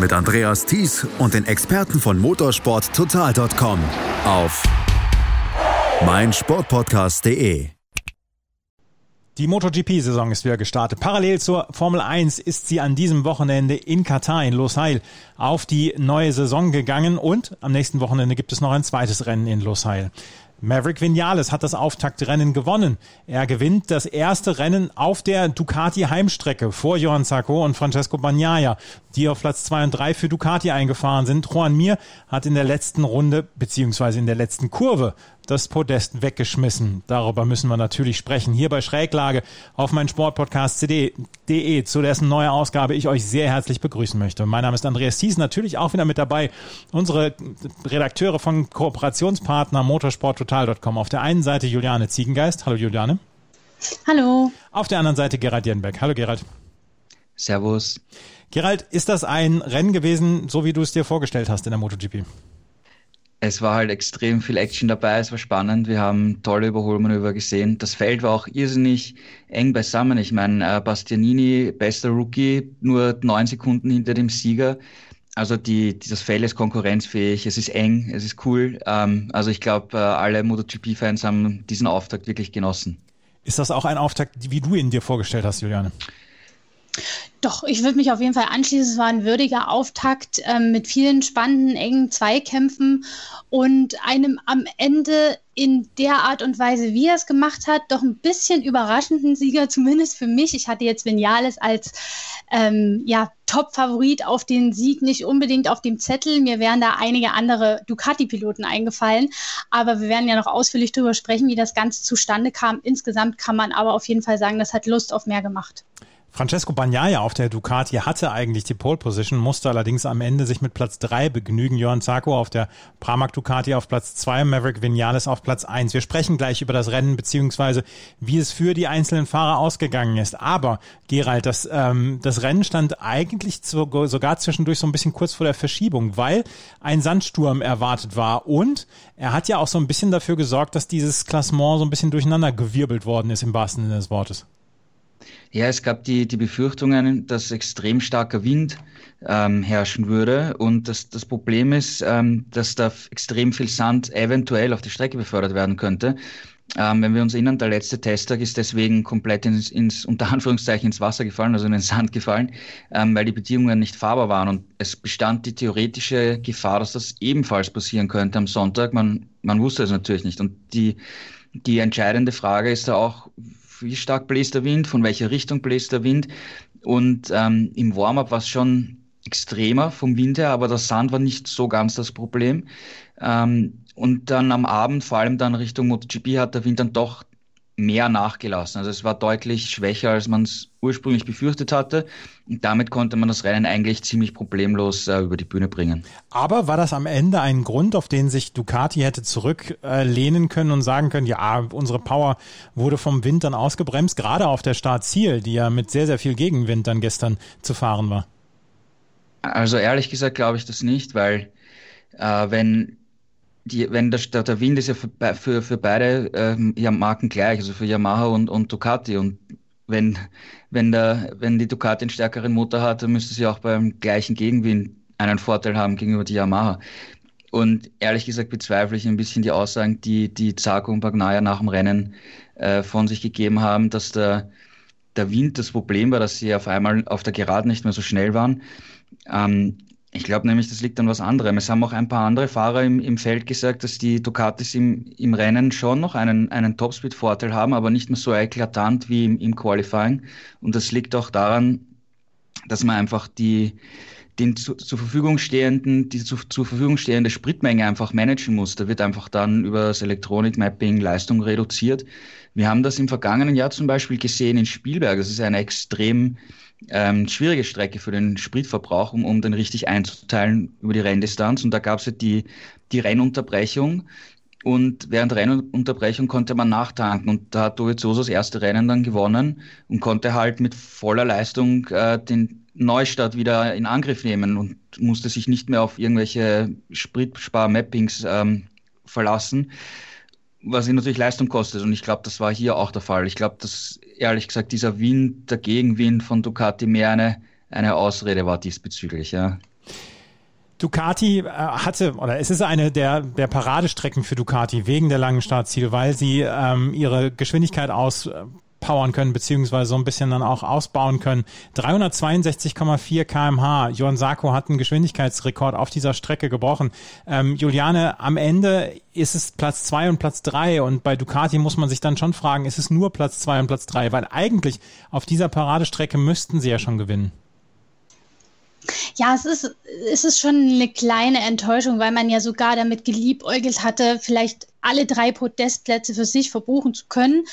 Mit Andreas Thies und den Experten von motorsporttotal.com auf meinsportpodcast.de. Die MotoGP-Saison ist wieder gestartet. Parallel zur Formel 1 ist sie an diesem Wochenende in Katar, in Losail, auf die neue Saison gegangen und am nächsten Wochenende gibt es noch ein zweites Rennen in Losail. Maverick Vinales hat das Auftaktrennen gewonnen. Er gewinnt das erste Rennen auf der Ducati Heimstrecke vor Johann Zarco und Francesco Bagnaia, die auf Platz zwei und drei für Ducati eingefahren sind. Juan Mir hat in der letzten Runde beziehungsweise in der letzten Kurve das Podest weggeschmissen. Darüber müssen wir natürlich sprechen. Hier bei Schräglage auf mein Sportpodcast CD.de, zu dessen neue Ausgabe ich euch sehr herzlich begrüßen möchte. Mein Name ist Andreas Thies, natürlich auch wieder mit dabei unsere Redakteure von Kooperationspartner motorsporttotal.com. Auf der einen Seite Juliane Ziegengeist. Hallo Juliane. Hallo. Auf der anderen Seite Gerald Jenbeck. Hallo Gerald. Servus. Gerald, ist das ein Rennen gewesen, so wie du es dir vorgestellt hast in der MotoGP? Es war halt extrem viel Action dabei, es war spannend, wir haben tolle Überholmanöver gesehen. Das Feld war auch irrsinnig eng beisammen. Ich meine, äh, Bastianini, bester Rookie, nur neun Sekunden hinter dem Sieger. Also die, das Feld ist konkurrenzfähig, es ist eng, es ist cool. Ähm, also ich glaube, äh, alle MotoGP-Fans haben diesen Auftakt wirklich genossen. Ist das auch ein Auftakt, wie du ihn dir vorgestellt hast, Juliane? Doch, ich würde mich auf jeden Fall anschließen. Es war ein würdiger Auftakt ähm, mit vielen spannenden, engen Zweikämpfen und einem am Ende in der Art und Weise, wie er es gemacht hat, doch ein bisschen überraschenden Sieger, zumindest für mich. Ich hatte jetzt Vinales als ähm, ja, Top-Favorit auf den Sieg nicht unbedingt auf dem Zettel. Mir wären da einige andere Ducati-Piloten eingefallen. Aber wir werden ja noch ausführlich darüber sprechen, wie das Ganze zustande kam. Insgesamt kann man aber auf jeden Fall sagen, das hat Lust auf mehr gemacht. Francesco Bagnaia auf der Ducati hatte eigentlich die Pole Position, musste allerdings am Ende sich mit Platz drei begnügen. Johann Zarco auf der Pramac Ducati auf Platz zwei, Maverick Vinales auf Platz eins. Wir sprechen gleich über das Rennen beziehungsweise wie es für die einzelnen Fahrer ausgegangen ist. Aber Gerald, das, ähm, das Rennen stand eigentlich zu, sogar zwischendurch so ein bisschen kurz vor der Verschiebung, weil ein Sandsturm erwartet war und er hat ja auch so ein bisschen dafür gesorgt, dass dieses Klassement so ein bisschen durcheinander gewirbelt worden ist im wahrsten Sinne des Wortes. Ja, es gab die, die Befürchtungen, dass extrem starker Wind ähm, herrschen würde. Und das, das Problem ist, ähm, dass da extrem viel Sand eventuell auf die Strecke befördert werden könnte. Ähm, wenn wir uns erinnern, der letzte Testtag ist deswegen komplett ins, ins, unter Anführungszeichen ins Wasser gefallen, also in den Sand gefallen, ähm, weil die Bedingungen nicht fahrbar waren. Und es bestand die theoretische Gefahr, dass das ebenfalls passieren könnte am Sonntag. Man, man wusste es natürlich nicht. Und die, die entscheidende Frage ist da auch, wie stark bläst der Wind, von welcher Richtung bläst der Wind. Und ähm, im Warm-up war es schon extremer vom Wind her, aber der Sand war nicht so ganz das Problem. Ähm, und dann am Abend, vor allem dann Richtung MotoGP, hat der Wind dann doch mehr nachgelassen. Also es war deutlich schwächer, als man es ursprünglich befürchtet hatte. Und damit konnte man das Rennen eigentlich ziemlich problemlos äh, über die Bühne bringen. Aber war das am Ende ein Grund, auf den sich Ducati hätte zurücklehnen äh, können und sagen können, ja, unsere Power wurde vom Wind dann ausgebremst, gerade auf der Startziel, die ja mit sehr, sehr viel Gegenwind dann gestern zu fahren war? Also ehrlich gesagt glaube ich das nicht, weil äh, wenn die, wenn der, der Wind ist ja für, für, für beide ähm, Marken gleich, also für Yamaha und, und Ducati. Und wenn, wenn, der, wenn die Ducati einen stärkeren Motor hat, dann müsste sie auch beim gleichen Gegenwind einen Vorteil haben gegenüber die Yamaha. Und ehrlich gesagt bezweifle ich ein bisschen die Aussagen, die die Zarko und Bagnaia nach dem Rennen äh, von sich gegeben haben, dass der, der Wind das Problem war, dass sie auf einmal auf der Geraden nicht mehr so schnell waren. Ähm, ich glaube nämlich, das liegt an was anderem. Es haben auch ein paar andere Fahrer im, im Feld gesagt, dass die Ducatis im, im Rennen schon noch einen, einen Topspeed-Vorteil haben, aber nicht mehr so eklatant wie im, im Qualifying. Und das liegt auch daran, dass man einfach die, den zu, zur Verfügung stehenden, die zu, zur Verfügung stehende Spritmenge einfach managen muss. Da wird einfach dann über das Elektronik-Mapping Leistung reduziert. Wir haben das im vergangenen Jahr zum Beispiel gesehen in Spielberg. Das ist eine extrem ähm, schwierige Strecke für den Spritverbrauch, um, um den richtig einzuteilen über die Renndistanz. Und da gab es ja die, die Rennunterbrechung. Und während Rennunterbrechung konnte man nachtanken. Und da hat Dovizioso das erste Rennen dann gewonnen und konnte halt mit voller Leistung äh, den Neustart wieder in Angriff nehmen und musste sich nicht mehr auf irgendwelche Spritspar-Mappings ähm, verlassen, was ihn natürlich Leistung kostet. Und ich glaube, das war hier auch der Fall. Ich glaube, dass ehrlich gesagt dieser Wind, der Gegenwind von Ducati mehr eine, eine Ausrede war diesbezüglich. Ja. Ducati äh, hatte, oder es ist eine der, der Paradestrecken für Ducati wegen der langen Startziele, weil sie ähm, ihre Geschwindigkeit auspowern können, beziehungsweise so ein bisschen dann auch ausbauen können. 362,4 kmh. Johann Sarko hat einen Geschwindigkeitsrekord auf dieser Strecke gebrochen. Ähm, Juliane, am Ende ist es Platz zwei und Platz drei und bei Ducati muss man sich dann schon fragen, ist es nur Platz zwei und Platz drei? Weil eigentlich auf dieser Paradestrecke müssten sie ja schon gewinnen. Ja, es ist, es ist schon eine kleine Enttäuschung, weil man ja sogar damit geliebäugelt hatte, vielleicht alle drei Podestplätze für sich verbuchen zu können.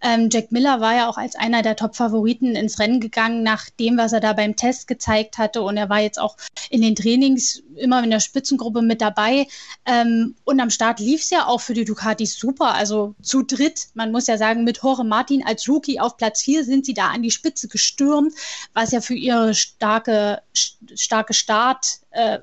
Ähm, Jack Miller war ja auch als einer der Top-Favoriten ins Rennen gegangen, nach dem, was er da beim Test gezeigt hatte. Und er war jetzt auch in den Trainings immer in der Spitzengruppe mit dabei. Ähm, und am Start lief es ja auch für die Ducatis super. Also zu dritt, man muss ja sagen, mit Jorge Martin als Rookie auf Platz vier sind sie da an die Spitze gestürmt, was ja für ihre starke, starke Start äh,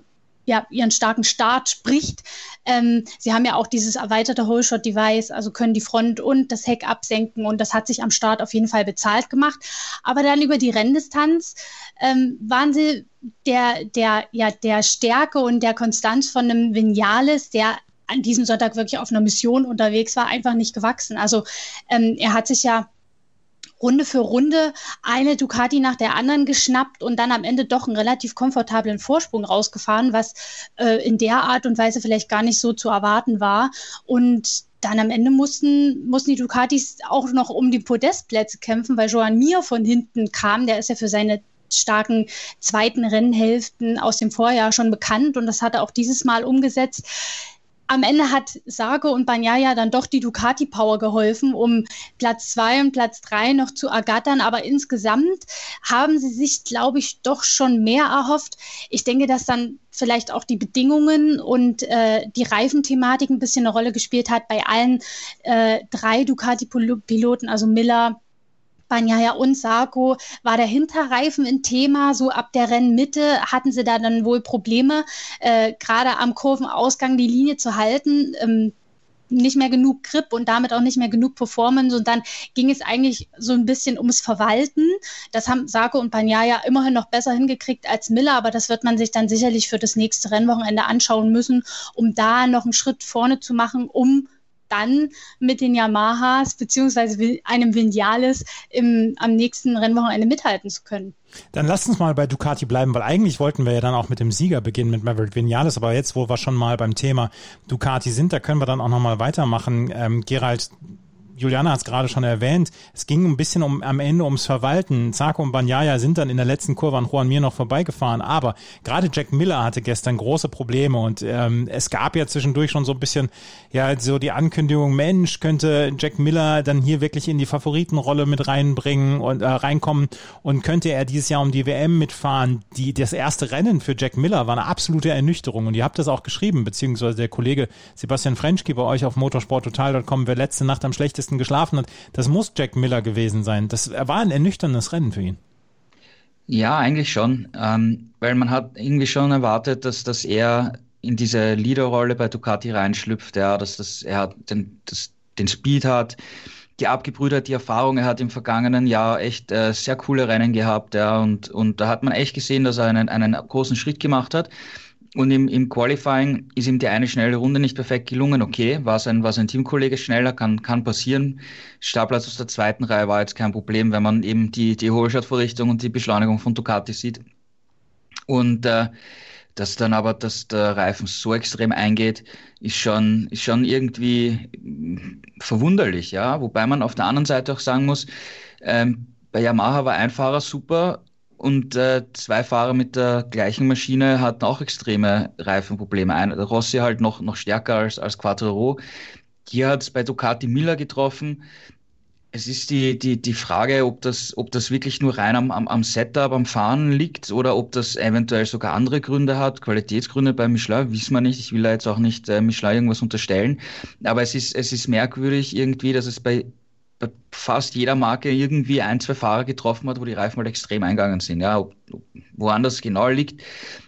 ja, ihren starken Start spricht. Ähm, sie haben ja auch dieses erweiterte Whole-Shot-Device, also können die Front und das Heck absenken und das hat sich am Start auf jeden Fall bezahlt gemacht. Aber dann über die Renndistanz ähm, waren sie der, der, ja, der Stärke und der Konstanz von einem Vinales, der an diesem Sonntag wirklich auf einer Mission unterwegs war, einfach nicht gewachsen. Also ähm, er hat sich ja Runde für Runde eine Ducati nach der anderen geschnappt und dann am Ende doch einen relativ komfortablen Vorsprung rausgefahren, was äh, in der Art und Weise vielleicht gar nicht so zu erwarten war. Und dann am Ende mussten, mussten die Ducatis auch noch um die Podestplätze kämpfen, weil Joan Mir von hinten kam. Der ist ja für seine starken zweiten Rennhälften aus dem Vorjahr schon bekannt und das hat er auch dieses Mal umgesetzt am Ende hat Sargo und Banyaya dann doch die Ducati Power geholfen, um Platz zwei und Platz drei noch zu ergattern. Aber insgesamt haben sie sich, glaube ich, doch schon mehr erhofft. Ich denke, dass dann vielleicht auch die Bedingungen und äh, die Reifenthematik ein bisschen eine Rolle gespielt hat bei allen äh, drei Ducati-Piloten, also Miller, Banyaya und Sarko war der Hinterreifen ein Thema. So ab der Rennmitte hatten sie da dann wohl Probleme, äh, gerade am Kurvenausgang die Linie zu halten. Ähm, nicht mehr genug Grip und damit auch nicht mehr genug Performance. Und dann ging es eigentlich so ein bisschen ums Verwalten. Das haben Sarko und Banyaya immerhin noch besser hingekriegt als Miller, aber das wird man sich dann sicherlich für das nächste Rennwochenende anschauen müssen, um da noch einen Schritt vorne zu machen, um dann mit den Yamahas beziehungsweise einem Vinales im, am nächsten Rennwochenende mithalten zu können. Dann lasst uns mal bei Ducati bleiben, weil eigentlich wollten wir ja dann auch mit dem Sieger beginnen, mit Maverick Vinales, aber jetzt, wo wir schon mal beim Thema Ducati sind, da können wir dann auch nochmal weitermachen. Ähm, Gerald, Juliana hat es gerade schon erwähnt, es ging ein bisschen um am Ende ums Verwalten. Zarko und Banyaya sind dann in der letzten Kurve an Juan Mir noch vorbeigefahren, aber gerade Jack Miller hatte gestern große Probleme und ähm, es gab ja zwischendurch schon so ein bisschen ja so die Ankündigung, Mensch, könnte Jack Miller dann hier wirklich in die Favoritenrolle mit reinbringen und äh, reinkommen und könnte er dieses Jahr um die WM mitfahren. Die das erste Rennen für Jack Miller war eine absolute Ernüchterung und ihr habt das auch geschrieben, beziehungsweise der Kollege Sebastian Frenschke bei euch auf motorsporttotal.com, wer letzte Nacht am schlechtesten schlechtesten geschlafen hat. Das muss Jack Miller gewesen sein. Das war ein ernüchterndes Rennen für ihn. Ja, eigentlich schon, ähm, weil man hat irgendwie schon erwartet, dass, dass er in diese Leaderrolle bei Ducati reinschlüpft, ja, dass, dass er den, das, den Speed hat, die Abgebrühtheit, die Erfahrung, er hat im vergangenen Jahr echt äh, sehr coole Rennen gehabt, ja, und, und da hat man echt gesehen, dass er einen, einen großen Schritt gemacht hat. Und im, im Qualifying ist ihm die eine schnelle Runde nicht perfekt gelungen. Okay, war sein, war sein Teamkollege schneller, kann, kann passieren. Startplatz aus der zweiten Reihe war jetzt kein Problem, wenn man eben die, die Hohlschaltvorrichtung und die Beschleunigung von Ducati sieht. Und äh, dass dann aber, dass der Reifen so extrem eingeht, ist schon, ist schon irgendwie verwunderlich, ja. Wobei man auf der anderen Seite auch sagen muss, ähm, bei Yamaha war ein Fahrer super, und äh, zwei Fahrer mit der gleichen Maschine hatten auch extreme Reifenprobleme. Ein, Rossi halt noch, noch stärker als, als Quattro. Hier hat es bei Ducati Miller getroffen. Es ist die, die, die Frage, ob das, ob das wirklich nur rein am, am, am Setup, am Fahren liegt oder ob das eventuell sogar andere Gründe hat, Qualitätsgründe bei Michelin, wissen wir nicht. Ich will da jetzt auch nicht äh, Michelin irgendwas unterstellen. Aber es ist, es ist merkwürdig irgendwie, dass es bei bei fast jeder Marke irgendwie ein, zwei Fahrer getroffen hat, wo die Reifen mal extrem eingegangen sind. Ja, ob, woanders genau liegt,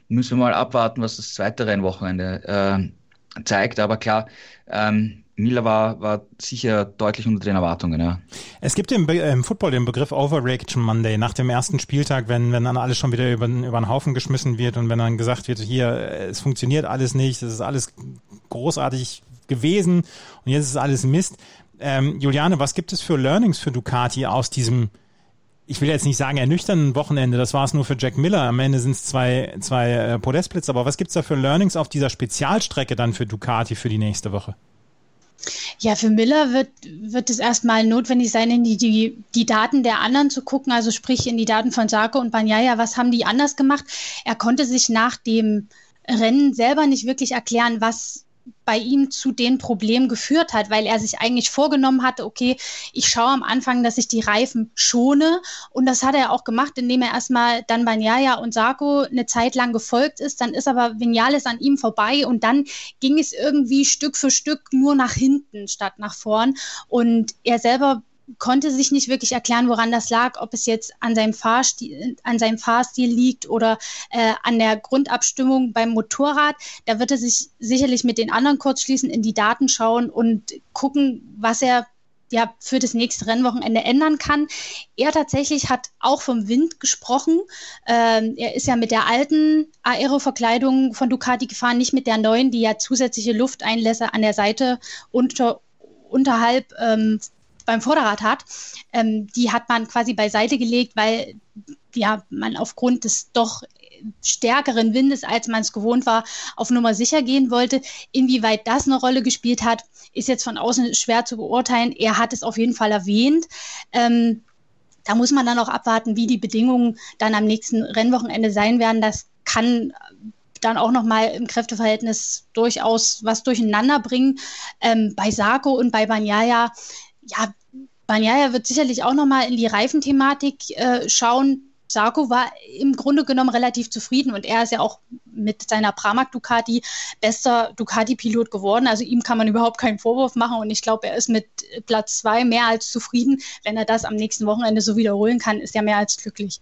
müssen wir mal abwarten, was das zweite Rennwochenende äh, zeigt. Aber klar, ähm, Miller war, war sicher deutlich unter den Erwartungen, ja. Es gibt im, im Football den Begriff Overreaction Monday nach dem ersten Spieltag, wenn, wenn dann alles schon wieder über, über den Haufen geschmissen wird und wenn dann gesagt wird, hier, es funktioniert alles nicht, es ist alles großartig gewesen und jetzt ist alles Mist. Ähm, Juliane, was gibt es für Learnings für Ducati aus diesem, ich will jetzt nicht sagen ernüchternden Wochenende, das war es nur für Jack Miller, am Ende sind es zwei, zwei äh, Podestplätze, aber was gibt es da für Learnings auf dieser Spezialstrecke dann für Ducati für die nächste Woche? Ja, für Miller wird, wird es erstmal notwendig sein, in die, die, die Daten der anderen zu gucken, also sprich in die Daten von Sarko und Banyaya, was haben die anders gemacht? Er konnte sich nach dem Rennen selber nicht wirklich erklären, was bei ihm zu den Problemen geführt hat, weil er sich eigentlich vorgenommen hatte, okay, ich schaue am Anfang, dass ich die Reifen schone. Und das hat er auch gemacht, indem er erstmal dann Banyaya und Sarko eine Zeit lang gefolgt ist. Dann ist aber Vinales an ihm vorbei und dann ging es irgendwie Stück für Stück nur nach hinten statt nach vorn. Und er selber konnte sich nicht wirklich erklären, woran das lag, ob es jetzt an seinem Fahrstil, an seinem Fahrstil liegt oder äh, an der Grundabstimmung beim Motorrad. Da wird er sich sicherlich mit den anderen kurz schließen, in die Daten schauen und gucken, was er ja für das nächste Rennwochenende ändern kann. Er tatsächlich hat auch vom Wind gesprochen. Ähm, er ist ja mit der alten Aeroverkleidung von Ducati gefahren, nicht mit der neuen, die ja zusätzliche Lufteinlässe an der Seite unter unterhalb ähm, beim Vorderrad hat, ähm, die hat man quasi beiseite gelegt, weil ja man aufgrund des doch stärkeren Windes, als man es gewohnt war, auf Nummer sicher gehen wollte. Inwieweit das eine Rolle gespielt hat, ist jetzt von außen schwer zu beurteilen. Er hat es auf jeden Fall erwähnt. Ähm, da muss man dann auch abwarten, wie die Bedingungen dann am nächsten Rennwochenende sein werden. Das kann dann auch nochmal im Kräfteverhältnis durchaus was durcheinander bringen. Ähm, bei Sarko und bei Banyaya ja, Banyaya wird sicherlich auch nochmal in die Reifenthematik äh, schauen. Sarko war im Grunde genommen relativ zufrieden und er ist ja auch mit seiner Pramac Ducati bester Ducati-Pilot geworden. Also ihm kann man überhaupt keinen Vorwurf machen und ich glaube, er ist mit Platz zwei mehr als zufrieden. Wenn er das am nächsten Wochenende so wiederholen kann, ist er mehr als glücklich.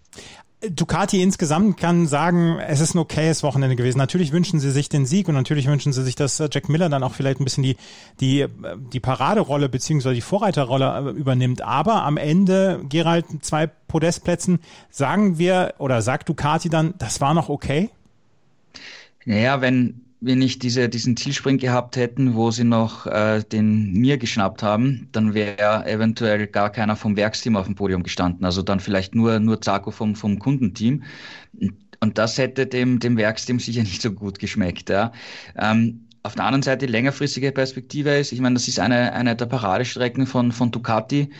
Ducati insgesamt kann sagen, es ist ein okayes Wochenende gewesen. Natürlich wünschen sie sich den Sieg und natürlich wünschen sie sich, dass äh, Jack Miller dann auch vielleicht ein bisschen die, die, äh, die Paraderolle beziehungsweise die Vorreiterrolle äh, übernimmt. Aber am Ende, Gerald, zwei Podestplätzen, sagen wir oder sagt Ducati dann, das war noch okay? Naja, wenn, wir nicht diese, diesen Zielsprint gehabt hätten, wo sie noch äh, den mir geschnappt haben, dann wäre eventuell gar keiner vom Werksteam auf dem Podium gestanden. Also dann vielleicht nur, nur Zarko vom, vom Kundenteam. Und das hätte dem, dem Werksteam sicher nicht so gut geschmeckt. Ja. Ähm, auf der anderen Seite, die längerfristige Perspektive ist, ich meine, das ist eine, eine der Paradestrecken von, von Ducati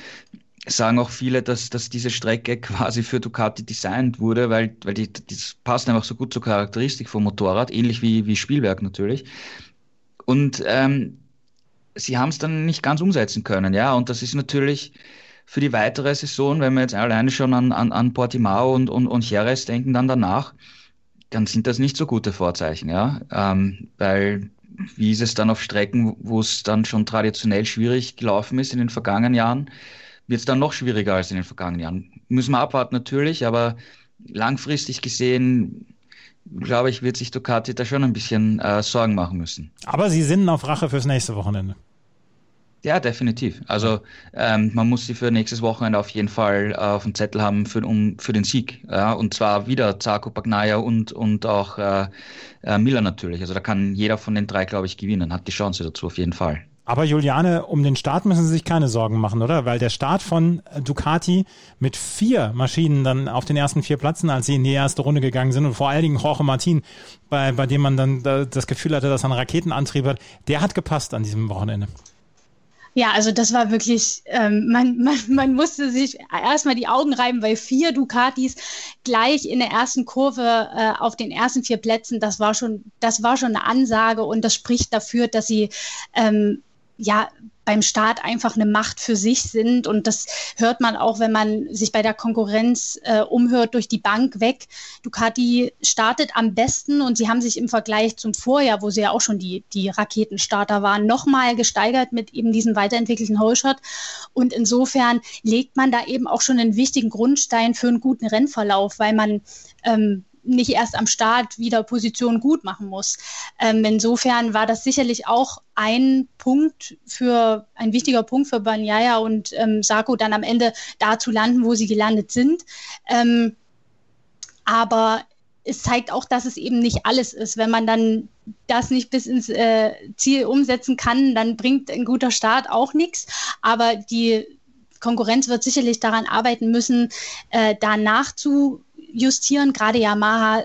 sagen auch viele, dass, dass diese Strecke quasi für Ducati designt wurde, weil, weil die, das passt einfach so gut zur Charakteristik vom Motorrad, ähnlich wie, wie Spielwerk natürlich. Und ähm, sie haben es dann nicht ganz umsetzen können, ja. Und das ist natürlich für die weitere Saison, wenn wir jetzt alleine schon an, an, an Portimao und, und, und Jerez denken, dann danach, dann sind das nicht so gute Vorzeichen, ja. Ähm, weil wie ist es dann auf Strecken, wo es dann schon traditionell schwierig gelaufen ist in den vergangenen Jahren, wird es dann noch schwieriger als in den vergangenen Jahren. Müssen wir abwarten natürlich, aber langfristig gesehen, glaube ich, wird sich Ducati da schon ein bisschen äh, Sorgen machen müssen. Aber sie sind auf Rache fürs nächste Wochenende. Ja, definitiv. Also ähm, man muss sie für nächstes Wochenende auf jeden Fall äh, auf dem Zettel haben für, um, für den Sieg. Ja? Und zwar wieder Zarko Bagnaia und, und auch äh, äh, Miller natürlich. Also da kann jeder von den drei, glaube ich, gewinnen, hat die Chance dazu auf jeden Fall. Aber Juliane, um den Start müssen Sie sich keine Sorgen machen, oder? Weil der Start von Ducati mit vier Maschinen dann auf den ersten vier Plätzen, als sie in die erste Runde gegangen sind und vor allen Dingen Jorge Martin, bei, bei dem man dann das Gefühl hatte, dass er einen Raketenantrieb hat, der hat gepasst an diesem Wochenende. Ja, also das war wirklich, ähm, man, man, man musste sich erstmal die Augen reiben, weil vier Ducatis gleich in der ersten Kurve äh, auf den ersten vier Plätzen, das war schon, das war schon eine Ansage und das spricht dafür, dass sie ähm, ja beim Staat einfach eine Macht für sich sind. Und das hört man auch, wenn man sich bei der Konkurrenz äh, umhört, durch die Bank weg. Ducati startet am besten und sie haben sich im Vergleich zum Vorjahr, wo sie ja auch schon die, die Raketenstarter waren, nochmal gesteigert mit eben diesem weiterentwickelten Holshot. Und insofern legt man da eben auch schon einen wichtigen Grundstein für einen guten Rennverlauf, weil man ähm, nicht erst am Start wieder Position gut machen muss. Ähm, insofern war das sicherlich auch ein Punkt für, ein wichtiger Punkt für Banyaya und ähm, Sako dann am Ende da zu landen, wo sie gelandet sind. Ähm, aber es zeigt auch, dass es eben nicht alles ist. Wenn man dann das nicht bis ins äh, Ziel umsetzen kann, dann bringt ein guter Start auch nichts. Aber die Konkurrenz wird sicherlich daran arbeiten müssen, äh, da nachzu justieren. Gerade Yamaha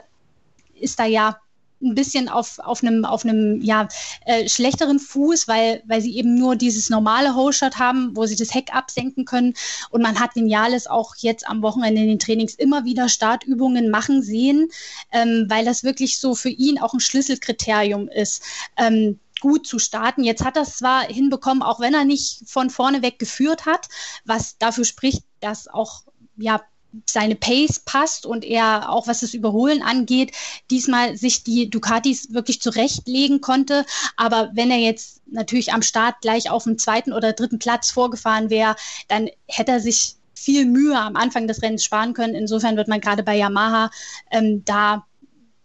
ist da ja ein bisschen auf, auf einem, auf einem ja, äh, schlechteren Fuß, weil, weil sie eben nur dieses normale Holeshot haben, wo sie das Heck absenken können. Und man hat Vinales auch jetzt am Wochenende in den Trainings immer wieder Startübungen machen sehen, ähm, weil das wirklich so für ihn auch ein Schlüsselkriterium ist. Ähm, gut zu starten. Jetzt hat er es zwar hinbekommen, auch wenn er nicht von vorne weg geführt hat, was dafür spricht, dass auch ja seine Pace passt und er auch was das Überholen angeht, diesmal sich die Ducatis wirklich zurechtlegen konnte. Aber wenn er jetzt natürlich am Start gleich auf dem zweiten oder dritten Platz vorgefahren wäre, dann hätte er sich viel Mühe am Anfang des Rennens sparen können. Insofern wird man gerade bei Yamaha ähm, da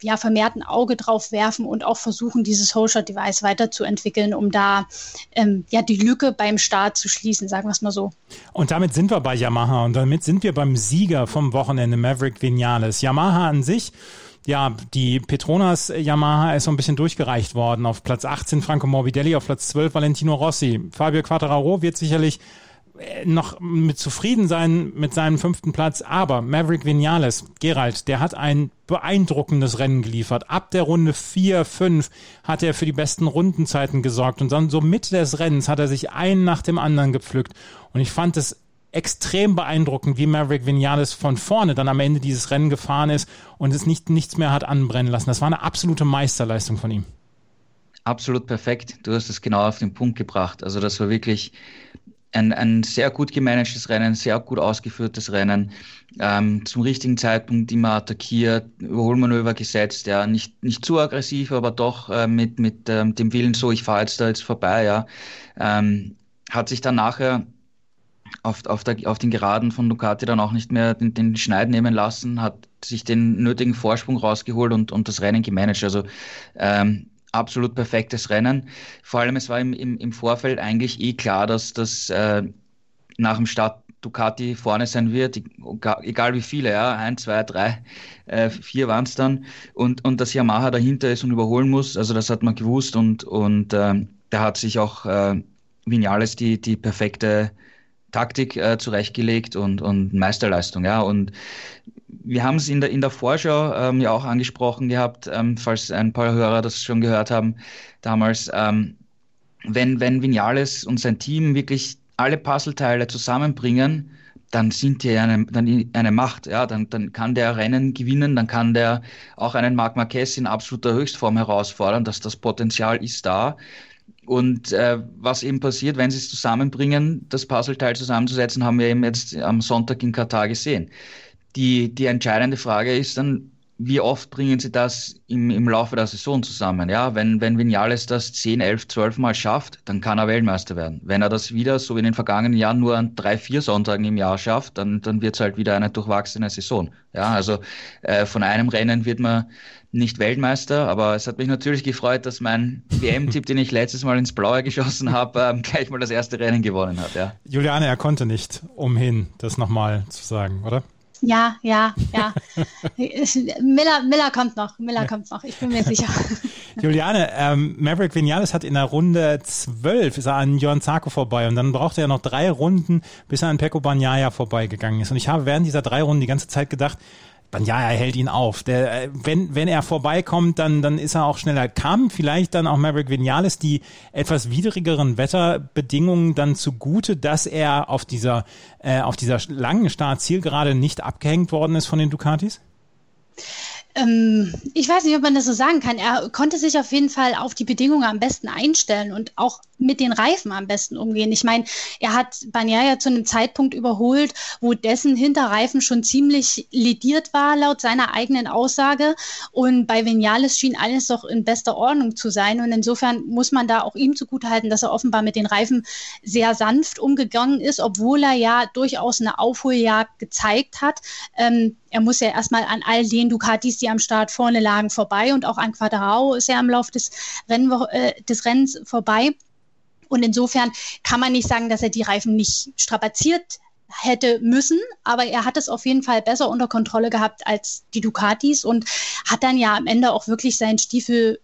ja, vermehrt ein Auge drauf werfen und auch versuchen, dieses Whole-Shot-Device weiterzuentwickeln, um da ähm, ja, die Lücke beim Start zu schließen, sagen wir es mal so. Und damit sind wir bei Yamaha und damit sind wir beim Sieger vom Wochenende, Maverick Vinales. Yamaha an sich ja, die Petronas Yamaha ist so ein bisschen durchgereicht worden. Auf Platz 18 Franco Morbidelli, auf Platz 12 Valentino Rossi. Fabio Quattararo wird sicherlich noch mit zufrieden sein mit seinem fünften Platz, aber Maverick Vinales, Gerald, der hat ein beeindruckendes Rennen geliefert. Ab der Runde 4, 5 hat er für die besten Rundenzeiten gesorgt und dann so Mitte des Rennens hat er sich einen nach dem anderen gepflückt und ich fand es extrem beeindruckend, wie Maverick Vinales von vorne dann am Ende dieses Rennen gefahren ist und es nicht nichts mehr hat anbrennen lassen. Das war eine absolute Meisterleistung von ihm. Absolut perfekt. Du hast es genau auf den Punkt gebracht. Also das war wirklich ein, ein sehr gut gemanagtes Rennen, sehr gut ausgeführtes Rennen, ähm, zum richtigen Zeitpunkt immer attackiert, Überholmanöver gesetzt, ja, nicht, nicht zu aggressiv, aber doch äh, mit, mit ähm, dem Willen, so, ich fahre jetzt da jetzt vorbei, ja. Ähm, hat sich dann nachher auf, auf, der, auf den Geraden von Ducati dann auch nicht mehr den, den Schneid nehmen lassen, hat sich den nötigen Vorsprung rausgeholt und, und das Rennen gemanagt. Also ähm, absolut perfektes Rennen. Vor allem, es war im, im, im Vorfeld eigentlich eh klar, dass das äh, nach dem Start Ducati vorne sein wird, egal wie viele, ja, ein, zwei, drei, äh, vier waren es dann, und, und dass Yamaha dahinter ist und überholen muss, also das hat man gewusst und, und äh, da hat sich auch äh, Vinales die, die perfekte Taktik äh, zurechtgelegt und, und Meisterleistung, ja, und wir haben es in der, in der Vorschau ähm, ja auch angesprochen gehabt, ähm, falls ein paar Hörer das schon gehört haben damals. Ähm, wenn, wenn Vinales und sein Team wirklich alle Puzzleteile zusammenbringen, dann sind die eine, dann eine Macht. Ja, dann, dann kann der Rennen gewinnen, dann kann der auch einen Marc Marquez in absoluter Höchstform herausfordern, dass das Potenzial ist da. Und äh, was eben passiert, wenn sie es zusammenbringen, das Puzzleteil zusammenzusetzen, haben wir eben jetzt am Sonntag in Katar gesehen. Die, die entscheidende Frage ist dann, wie oft bringen sie das im, im Laufe der Saison zusammen? Ja, wenn, wenn Vinales das 10, 11, 12 Mal schafft, dann kann er Weltmeister werden. Wenn er das wieder, so wie in den vergangenen Jahren, nur an drei, vier Sonntagen im Jahr schafft, dann, dann wird es halt wieder eine durchwachsene Saison. Ja, also äh, von einem Rennen wird man nicht Weltmeister, aber es hat mich natürlich gefreut, dass mein WM-Tipp, den ich letztes Mal ins Blaue geschossen habe, ähm, gleich mal das erste Rennen gewonnen hat. Ja. Juliane, er konnte nicht umhin, das nochmal zu sagen, oder? Ja, ja, ja. Miller, Miller kommt noch. Miller ja. kommt noch. Ich bin mir sicher. Juliane, ähm, Maverick Vinales hat in der Runde 12 ist er an Jörn Zarko vorbei und dann brauchte er noch drei Runden, bis er an Pecco Bagnaia vorbeigegangen ist. Und ich habe während dieser drei Runden die ganze Zeit gedacht, Banyaya hält ihn auf. Der, äh, wenn, wenn er vorbeikommt, dann, dann ist er auch schneller. Kam vielleicht dann auch Maverick Vinales die etwas widrigeren Wetterbedingungen dann zugute, dass er auf dieser, äh, auf dieser langen Startzielgerade nicht abgehängt worden ist von den Ducatis? Ähm, ich weiß nicht, ob man das so sagen kann. Er konnte sich auf jeden Fall auf die Bedingungen am besten einstellen und auch mit den Reifen am besten umgehen. Ich meine, er hat Banyaya zu einem Zeitpunkt überholt, wo dessen Hinterreifen schon ziemlich lediert war, laut seiner eigenen Aussage. Und bei Vinales schien alles doch in bester Ordnung zu sein. Und insofern muss man da auch ihm zugutehalten, dass er offenbar mit den Reifen sehr sanft umgegangen ist, obwohl er ja durchaus eine Aufholjagd gezeigt hat. Ähm, er muss ja erstmal an all den Ducatis, die am Start vorne lagen, vorbei und auch an Quadrao ist er im Lauf des, Renn äh, des Rennens vorbei. Und insofern kann man nicht sagen, dass er die Reifen nicht strapaziert hätte müssen, aber er hat es auf jeden Fall besser unter Kontrolle gehabt als die Ducatis und hat dann ja am Ende auch wirklich seinen Stiefel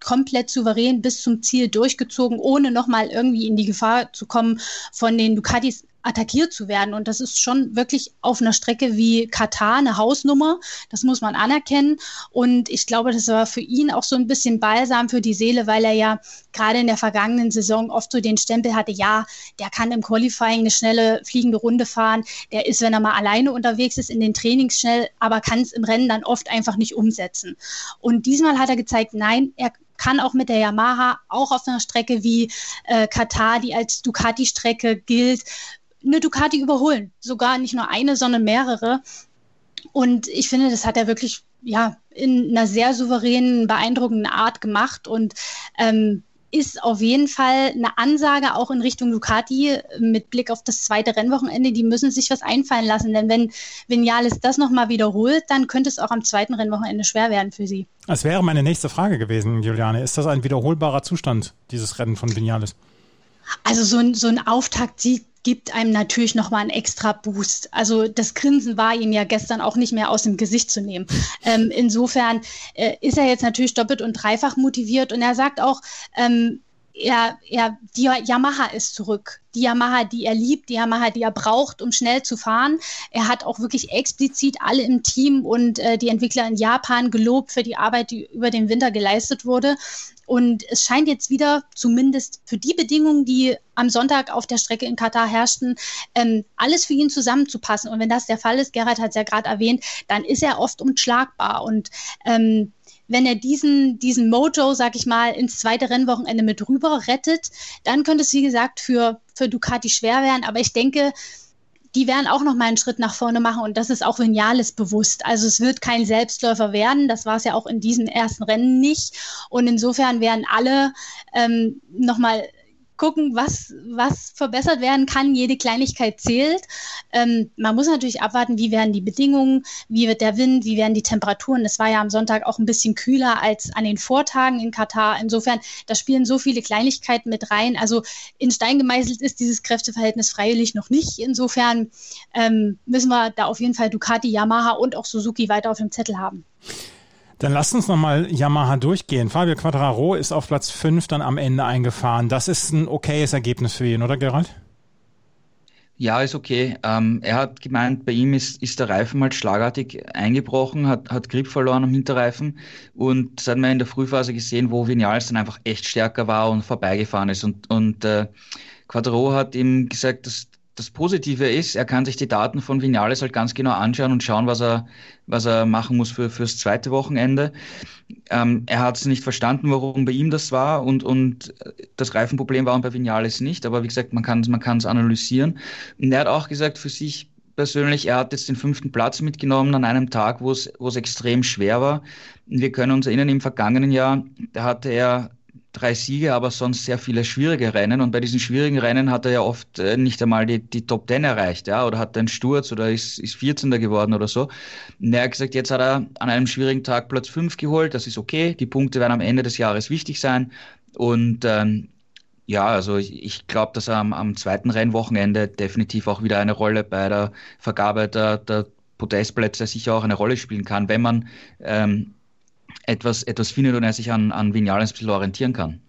komplett souverän bis zum Ziel durchgezogen, ohne nochmal irgendwie in die Gefahr zu kommen, von den Ducatis attackiert zu werden. Und das ist schon wirklich auf einer Strecke wie Katar eine Hausnummer. Das muss man anerkennen. Und ich glaube, das war für ihn auch so ein bisschen balsam für die Seele, weil er ja gerade in der vergangenen Saison oft so den Stempel hatte, ja, der kann im Qualifying eine schnelle fliegende Runde fahren. Der ist, wenn er mal alleine unterwegs ist, in den Trainings schnell, aber kann es im Rennen dann oft einfach nicht umsetzen. Und diesmal hat er gezeigt, nein, er kann auch mit der Yamaha, auch auf einer Strecke wie äh, Katar, die als Ducati-Strecke gilt, eine Ducati überholen. Sogar nicht nur eine, sondern mehrere. Und ich finde, das hat er wirklich ja in einer sehr souveränen, beeindruckenden Art gemacht und ähm, ist auf jeden Fall eine Ansage auch in Richtung Ducati mit Blick auf das zweite Rennwochenende. Die müssen sich was einfallen lassen, denn wenn Vinales das nochmal wiederholt, dann könnte es auch am zweiten Rennwochenende schwer werden für sie. Das wäre meine nächste Frage gewesen, Juliane. Ist das ein wiederholbarer Zustand, dieses Rennen von Vinales? Also so ein, so ein Auftaktsieg gibt einem natürlich nochmal einen extra Boost. Also das Grinsen war ihm ja gestern auch nicht mehr aus dem Gesicht zu nehmen. Ähm, insofern äh, ist er jetzt natürlich doppelt und dreifach motiviert und er sagt auch, ähm, er, er, die Yamaha ist zurück. Die Yamaha, die er liebt, die Yamaha, die er braucht, um schnell zu fahren. Er hat auch wirklich explizit alle im Team und äh, die Entwickler in Japan gelobt für die Arbeit, die über den Winter geleistet wurde. Und es scheint jetzt wieder, zumindest für die Bedingungen, die am Sonntag auf der Strecke in Katar herrschten, ähm, alles für ihn zusammenzupassen. Und wenn das der Fall ist, Gerhard hat es ja gerade erwähnt, dann ist er oft unschlagbar. Und ähm, wenn er diesen, diesen Mojo, sag ich mal, ins zweite Rennwochenende mit rüber rettet, dann könnte es, wie gesagt, für, für Ducati schwer werden. Aber ich denke, die werden auch noch mal einen Schritt nach vorne machen und das ist auch Vinales bewusst. Also es wird kein Selbstläufer werden, das war es ja auch in diesem ersten Rennen nicht und insofern werden alle ähm, noch mal gucken, was, was verbessert werden kann. Jede Kleinigkeit zählt. Ähm, man muss natürlich abwarten, wie werden die Bedingungen, wie wird der Wind, wie werden die Temperaturen. Es war ja am Sonntag auch ein bisschen kühler als an den Vortagen in Katar. Insofern, da spielen so viele Kleinigkeiten mit rein. Also in Stein gemeißelt ist dieses Kräfteverhältnis freiwillig noch nicht. Insofern ähm, müssen wir da auf jeden Fall Ducati, Yamaha und auch Suzuki weiter auf dem Zettel haben. Dann lasst uns nochmal Yamaha durchgehen. Fabio Quattraro ist auf Platz 5 dann am Ende eingefahren. Das ist ein okayes Ergebnis für ihn, oder Gerald? Ja, ist okay. Ähm, er hat gemeint, bei ihm ist, ist der Reifen halt schlagartig eingebrochen, hat, hat Grip verloren am Hinterreifen und das hat man in der Frühphase gesehen, wo Vinales dann einfach echt stärker war und vorbeigefahren ist. Und, und äh, Quattro hat ihm gesagt, dass das Positive ist, er kann sich die Daten von Vinales halt ganz genau anschauen und schauen, was er, was er machen muss für, fürs zweite Wochenende. Ähm, er hat es nicht verstanden, warum bei ihm das war und, und das Reifenproblem war und bei Vinales nicht. Aber wie gesagt, man kann es man kann's analysieren. Und er hat auch gesagt, für sich persönlich, er hat jetzt den fünften Platz mitgenommen an einem Tag, wo es, wo es extrem schwer war. Wir können uns erinnern, im vergangenen Jahr, da hatte er drei Siege, aber sonst sehr viele schwierige Rennen. Und bei diesen schwierigen Rennen hat er ja oft äh, nicht einmal die, die Top Ten erreicht, ja, oder hat einen Sturz oder ist, ist 14. geworden oder so. Und er hat gesagt, jetzt hat er an einem schwierigen Tag Platz 5 geholt, das ist okay. Die Punkte werden am Ende des Jahres wichtig sein. Und ähm, ja, also ich, ich glaube, dass er am, am zweiten Rennwochenende definitiv auch wieder eine Rolle bei der Vergabe der, der Podestplätze sicher auch eine Rolle spielen kann, wenn man ähm, etwas, etwas findet und er sich an, an Vinales ein bisschen orientieren kann.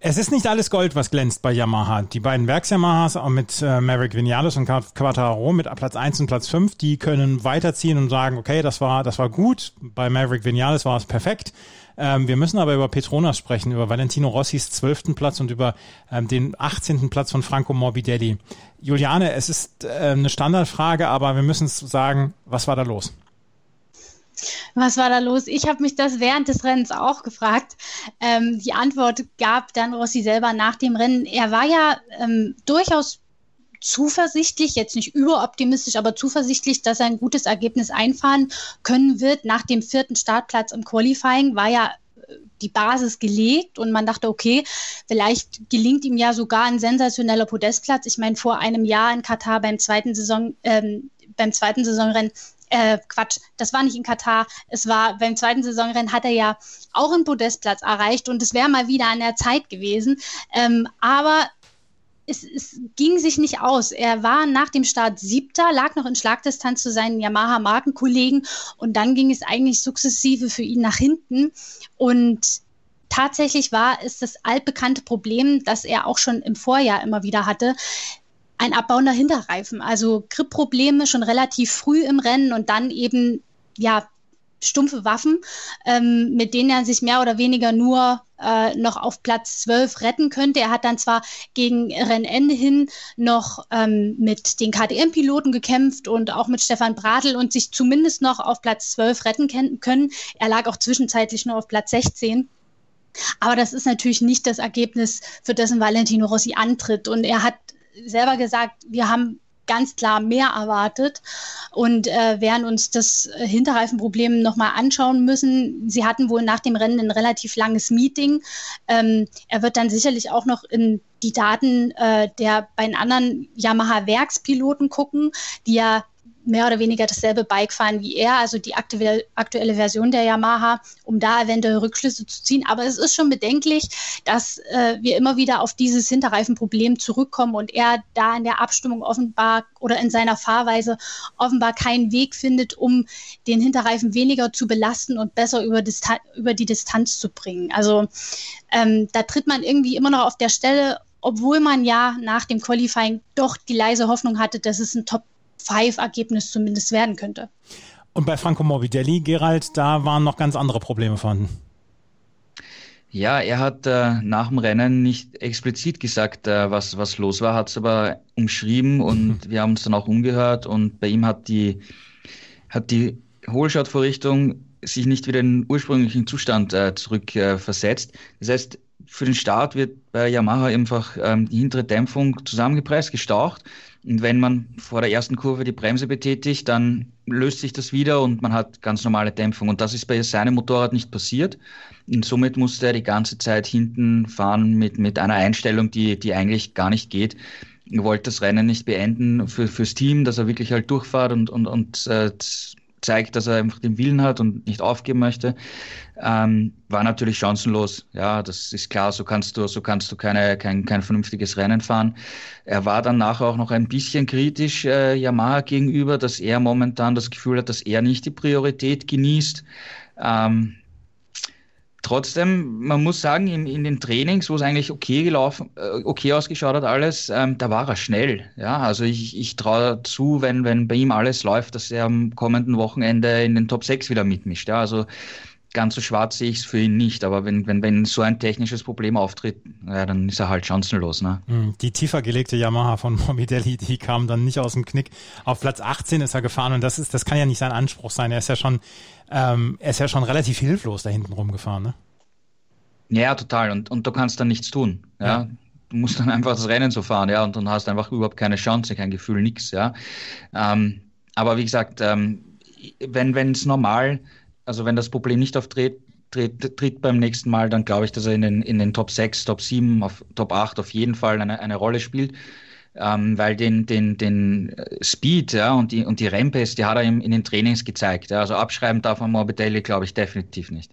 Es ist nicht alles Gold, was glänzt bei Yamaha. Die beiden Werks-Yamahas mit äh, Maverick Vinales und Quattaro mit Platz 1 und Platz 5, die können weiterziehen und sagen, okay, das war, das war gut. Bei Maverick Vinales war es perfekt. Ähm, wir müssen aber über Petronas sprechen, über Valentino Rossis zwölften Platz und über ähm, den 18. Platz von Franco Morbidelli. Juliane, es ist äh, eine Standardfrage, aber wir müssen sagen, was war da los? Was war da los? Ich habe mich das während des Rennens auch gefragt. Ähm, die Antwort gab dann Rossi selber nach dem Rennen. Er war ja ähm, durchaus zuversichtlich, jetzt nicht überoptimistisch, aber zuversichtlich, dass er ein gutes Ergebnis einfahren können wird. Nach dem vierten Startplatz im Qualifying war ja äh, die Basis gelegt und man dachte, okay, vielleicht gelingt ihm ja sogar ein sensationeller Podestplatz. Ich meine, vor einem Jahr in Katar beim zweiten Saison, ähm, beim zweiten Saisonrennen äh, Quatsch, das war nicht in Katar, es war beim zweiten Saisonrennen hat er ja auch einen Podestplatz erreicht und es wäre mal wieder an der Zeit gewesen. Ähm, aber es, es, ging sich nicht aus. Er war nach dem Start siebter, lag noch in Schlagdistanz zu seinen Yamaha-Markenkollegen und dann ging es eigentlich sukzessive für ihn nach hinten. Und tatsächlich war es das altbekannte Problem, das er auch schon im Vorjahr immer wieder hatte, ein abbauender Hinterreifen. Also Gripprobleme schon relativ früh im Rennen und dann eben, ja, stumpfe Waffen, ähm, mit denen er sich mehr oder weniger nur äh, noch auf Platz 12 retten könnte. Er hat dann zwar gegen Rennende hin noch ähm, mit den KTM-Piloten gekämpft und auch mit Stefan Bradl und sich zumindest noch auf Platz 12 retten können. Er lag auch zwischenzeitlich nur auf Platz 16. Aber das ist natürlich nicht das Ergebnis, für dessen Valentino Rossi antritt. Und er hat selber gesagt, wir haben ganz klar mehr erwartet und äh, werden uns das Hinterreifenproblem nochmal anschauen müssen. Sie hatten wohl nach dem Rennen ein relativ langes Meeting. Ähm, er wird dann sicherlich auch noch in die Daten äh, der beiden anderen Yamaha-Werkspiloten gucken, die ja mehr oder weniger dasselbe Bike fahren wie er, also die aktuelle, aktuelle Version der Yamaha, um da eventuell Rückschlüsse zu ziehen. Aber es ist schon bedenklich, dass äh, wir immer wieder auf dieses Hinterreifenproblem zurückkommen und er da in der Abstimmung offenbar oder in seiner Fahrweise offenbar keinen Weg findet, um den Hinterreifen weniger zu belasten und besser über, Distan über die Distanz zu bringen. Also ähm, da tritt man irgendwie immer noch auf der Stelle, obwohl man ja nach dem Qualifying doch die leise Hoffnung hatte, dass es ein Top Five-Ergebnis zumindest werden könnte. Und bei Franco Morbidelli, Gerald, da waren noch ganz andere Probleme vorhanden. Ja, er hat äh, nach dem Rennen nicht explizit gesagt, äh, was, was los war, hat es aber umschrieben und wir haben uns dann auch umgehört und bei ihm hat die, hat die Hohlschaltvorrichtung sich nicht wieder in den ursprünglichen Zustand äh, zurückversetzt. das heißt, für den Start wird bei Yamaha einfach ähm, die hintere Dämpfung zusammengepresst, gestaucht und wenn man vor der ersten Kurve die Bremse betätigt, dann löst sich das wieder und man hat ganz normale Dämpfung. Und das ist bei seinem Motorrad nicht passiert. Und somit musste er die ganze Zeit hinten fahren mit, mit einer Einstellung, die, die eigentlich gar nicht geht. Er wollte das Rennen nicht beenden für, fürs Team, dass er wirklich halt durchfahrt und, und, und äh, zeigt, dass er einfach den Willen hat und nicht aufgeben möchte, ähm, war natürlich chancenlos. Ja, das ist klar, so kannst du, so kannst du keine, kein, kein vernünftiges Rennen fahren. Er war dann nachher auch noch ein bisschen kritisch äh, Yamaha gegenüber, dass er momentan das Gefühl hat, dass er nicht die Priorität genießt. Ähm, Trotzdem, man muss sagen, in, in den Trainings, wo es eigentlich okay gelaufen, äh, okay ausgeschaut hat, alles, ähm, da war er schnell. Ja, also ich, ich traue zu, wenn, wenn bei ihm alles läuft, dass er am kommenden Wochenende in den Top 6 wieder mitmischt. Ja, also ganz so schwarz sehe ich es für ihn nicht, aber wenn, wenn, wenn so ein technisches Problem auftritt, ja, dann ist er halt chancenlos. Ne? Hm, die tiefer gelegte Yamaha von Morbidelli, die kam dann nicht aus dem Knick. Auf Platz 18 ist er gefahren und das ist, das kann ja nicht sein Anspruch sein. Er ist ja schon ähm, er ist ja schon relativ hilflos da hinten rumgefahren, ne? Ja, total. Und, und du kannst dann nichts tun. Ja? ja. Du musst dann einfach das Rennen so fahren, ja, und dann hast einfach überhaupt keine Chance, kein Gefühl, nichts, ja. Ähm, aber wie gesagt, ähm, wenn es normal, also wenn das Problem nicht auftritt, tritt, tritt beim nächsten Mal, dann glaube ich, dass er in den, in den Top 6, Top 7, auf, Top 8 auf jeden Fall eine, eine Rolle spielt ähm, weil den, den, den Speed ja, und die, und die Rennpace, die hat er in, in den Trainings gezeigt. Ja. Also abschreiben darf man Morbidelli, glaube ich, definitiv nicht.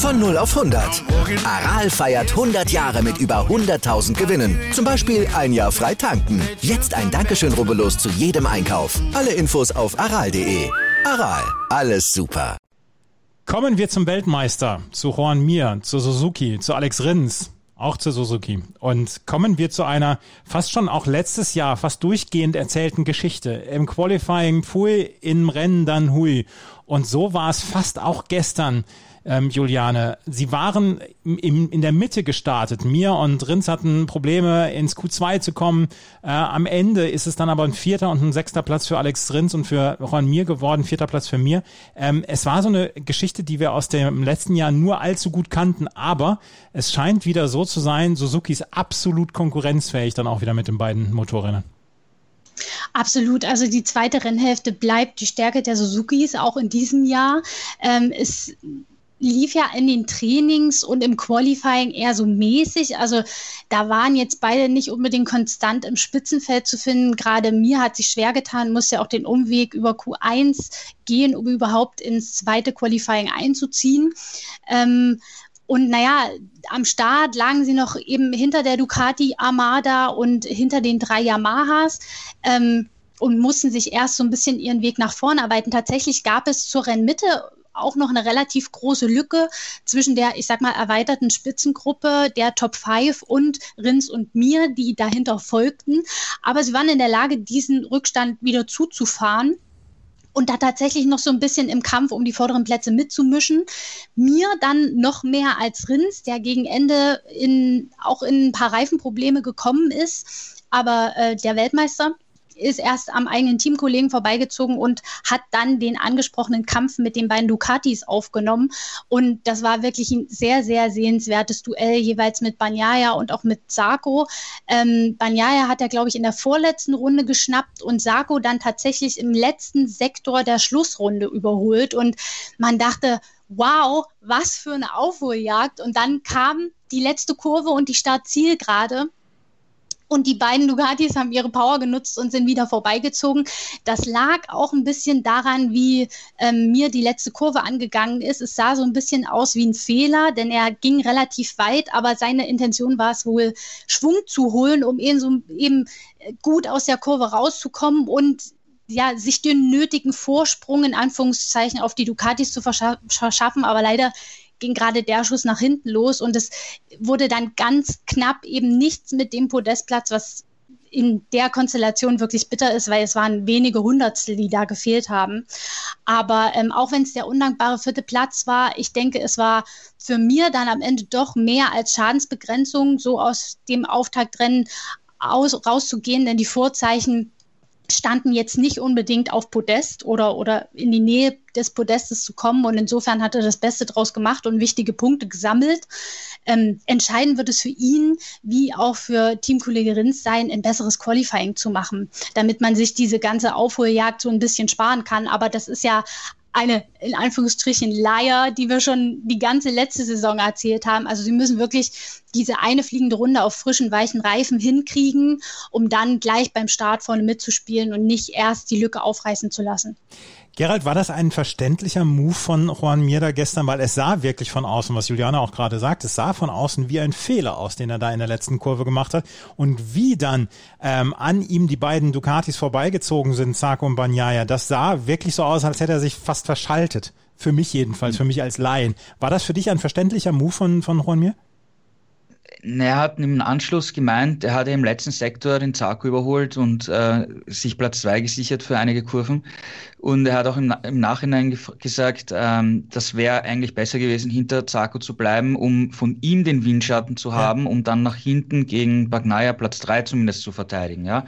Von 0 auf 100. Aral feiert 100 Jahre mit über 100.000 Gewinnen. Zum Beispiel ein Jahr frei tanken. Jetzt ein Dankeschön, rubbellos zu jedem Einkauf. Alle Infos auf aral.de. Aral, alles super. Kommen wir zum Weltmeister, zu Juan Mir, zu Suzuki, zu Alex Rins, auch zu Suzuki. Und kommen wir zu einer fast schon auch letztes Jahr fast durchgehend erzählten Geschichte. Im Qualifying Pfui, im Rennen dann Hui. Und so war es fast auch gestern ähm, Juliane. Sie waren im, in der Mitte gestartet. Mir und Rins hatten Probleme, ins Q2 zu kommen. Äh, am Ende ist es dann aber ein vierter und ein sechster Platz für Alex Rins und für Juan Mir geworden, vierter Platz für mir. Ähm, es war so eine Geschichte, die wir aus dem letzten Jahr nur allzu gut kannten, aber es scheint wieder so zu sein, Suzuki ist absolut konkurrenzfähig dann auch wieder mit den beiden Motorrädern. Absolut. Also die zweite Rennhälfte bleibt die Stärke der Suzukis auch in diesem Jahr. Ähm, es lief ja in den Trainings und im Qualifying eher so mäßig. Also da waren jetzt beide nicht unbedingt konstant im Spitzenfeld zu finden. Gerade mir hat sich schwer getan, musste ja auch den Umweg über Q1 gehen, um überhaupt ins zweite Qualifying einzuziehen. Ähm, und naja, am Start lagen sie noch eben hinter der Ducati Armada und hinter den drei Yamahas. Ähm, und mussten sich erst so ein bisschen ihren Weg nach vorne arbeiten. Tatsächlich gab es zur Rennmitte auch noch eine relativ große Lücke zwischen der, ich sag mal, erweiterten Spitzengruppe der Top 5 und Rins und mir, die dahinter folgten. Aber sie waren in der Lage, diesen Rückstand wieder zuzufahren und da tatsächlich noch so ein bisschen im Kampf um die vorderen Plätze mitzumischen. Mir dann noch mehr als Rins, der gegen Ende in, auch in ein paar Reifenprobleme gekommen ist. Aber äh, der Weltmeister ist erst am eigenen Teamkollegen vorbeigezogen und hat dann den angesprochenen Kampf mit den beiden Ducatis aufgenommen. Und das war wirklich ein sehr, sehr sehenswertes Duell, jeweils mit Banyaya und auch mit Sarko. Ähm, Banyaya hat er, glaube ich, in der vorletzten Runde geschnappt und Sarko dann tatsächlich im letzten Sektor der Schlussrunde überholt. Und man dachte, wow, was für eine Aufholjagd. Und dann kam die letzte Kurve und die Startzielgerade. Und die beiden Ducatis haben ihre Power genutzt und sind wieder vorbeigezogen. Das lag auch ein bisschen daran, wie ähm, mir die letzte Kurve angegangen ist. Es sah so ein bisschen aus wie ein Fehler, denn er ging relativ weit, aber seine Intention war es wohl, Schwung zu holen, um eben, so, eben gut aus der Kurve rauszukommen und ja, sich den nötigen Vorsprung in Anführungszeichen auf die Ducatis zu verschaffen. Aber leider ging gerade der Schuss nach hinten los und es wurde dann ganz knapp eben nichts mit dem Podestplatz, was in der Konstellation wirklich bitter ist, weil es waren wenige Hundertstel, die da gefehlt haben. Aber ähm, auch wenn es der undankbare vierte Platz war, ich denke, es war für mir dann am Ende doch mehr als Schadensbegrenzung, so aus dem Auftaktrennen aus, rauszugehen, denn die Vorzeichen standen jetzt nicht unbedingt auf Podest oder, oder in die Nähe des Podestes zu kommen. Und insofern hat er das Beste draus gemacht und wichtige Punkte gesammelt. Ähm, entscheidend wird es für ihn, wie auch für Teamkollege Rins sein, ein besseres Qualifying zu machen, damit man sich diese ganze Aufholjagd so ein bisschen sparen kann. Aber das ist ja eine in Anführungsstrichen Leier, die wir schon die ganze letzte Saison erzählt haben. Also sie müssen wirklich diese eine fliegende Runde auf frischen, weichen Reifen hinkriegen, um dann gleich beim Start vorne mitzuspielen und nicht erst die Lücke aufreißen zu lassen. Gerald, war das ein verständlicher Move von Juan Mirda gestern? Weil es sah wirklich von außen, was Juliana auch gerade sagt, es sah von außen wie ein Fehler aus, den er da in der letzten Kurve gemacht hat. Und wie dann ähm, an ihm die beiden Ducatis vorbeigezogen sind, Sarko und Banyaya, das sah wirklich so aus, als hätte er sich fast verschaltet. Für mich jedenfalls, für mich als Laien. War das für dich ein verständlicher Move von, von Juan Mir? Er hat im Anschluss gemeint, er hatte im letzten Sektor den Zarko überholt und äh, sich Platz zwei gesichert für einige Kurven. Und er hat auch im, im Nachhinein gesagt, ähm, das wäre eigentlich besser gewesen, hinter Zarko zu bleiben, um von ihm den Windschatten zu haben, ja. um dann nach hinten gegen Bagnaia Platz drei zumindest zu verteidigen. Ja,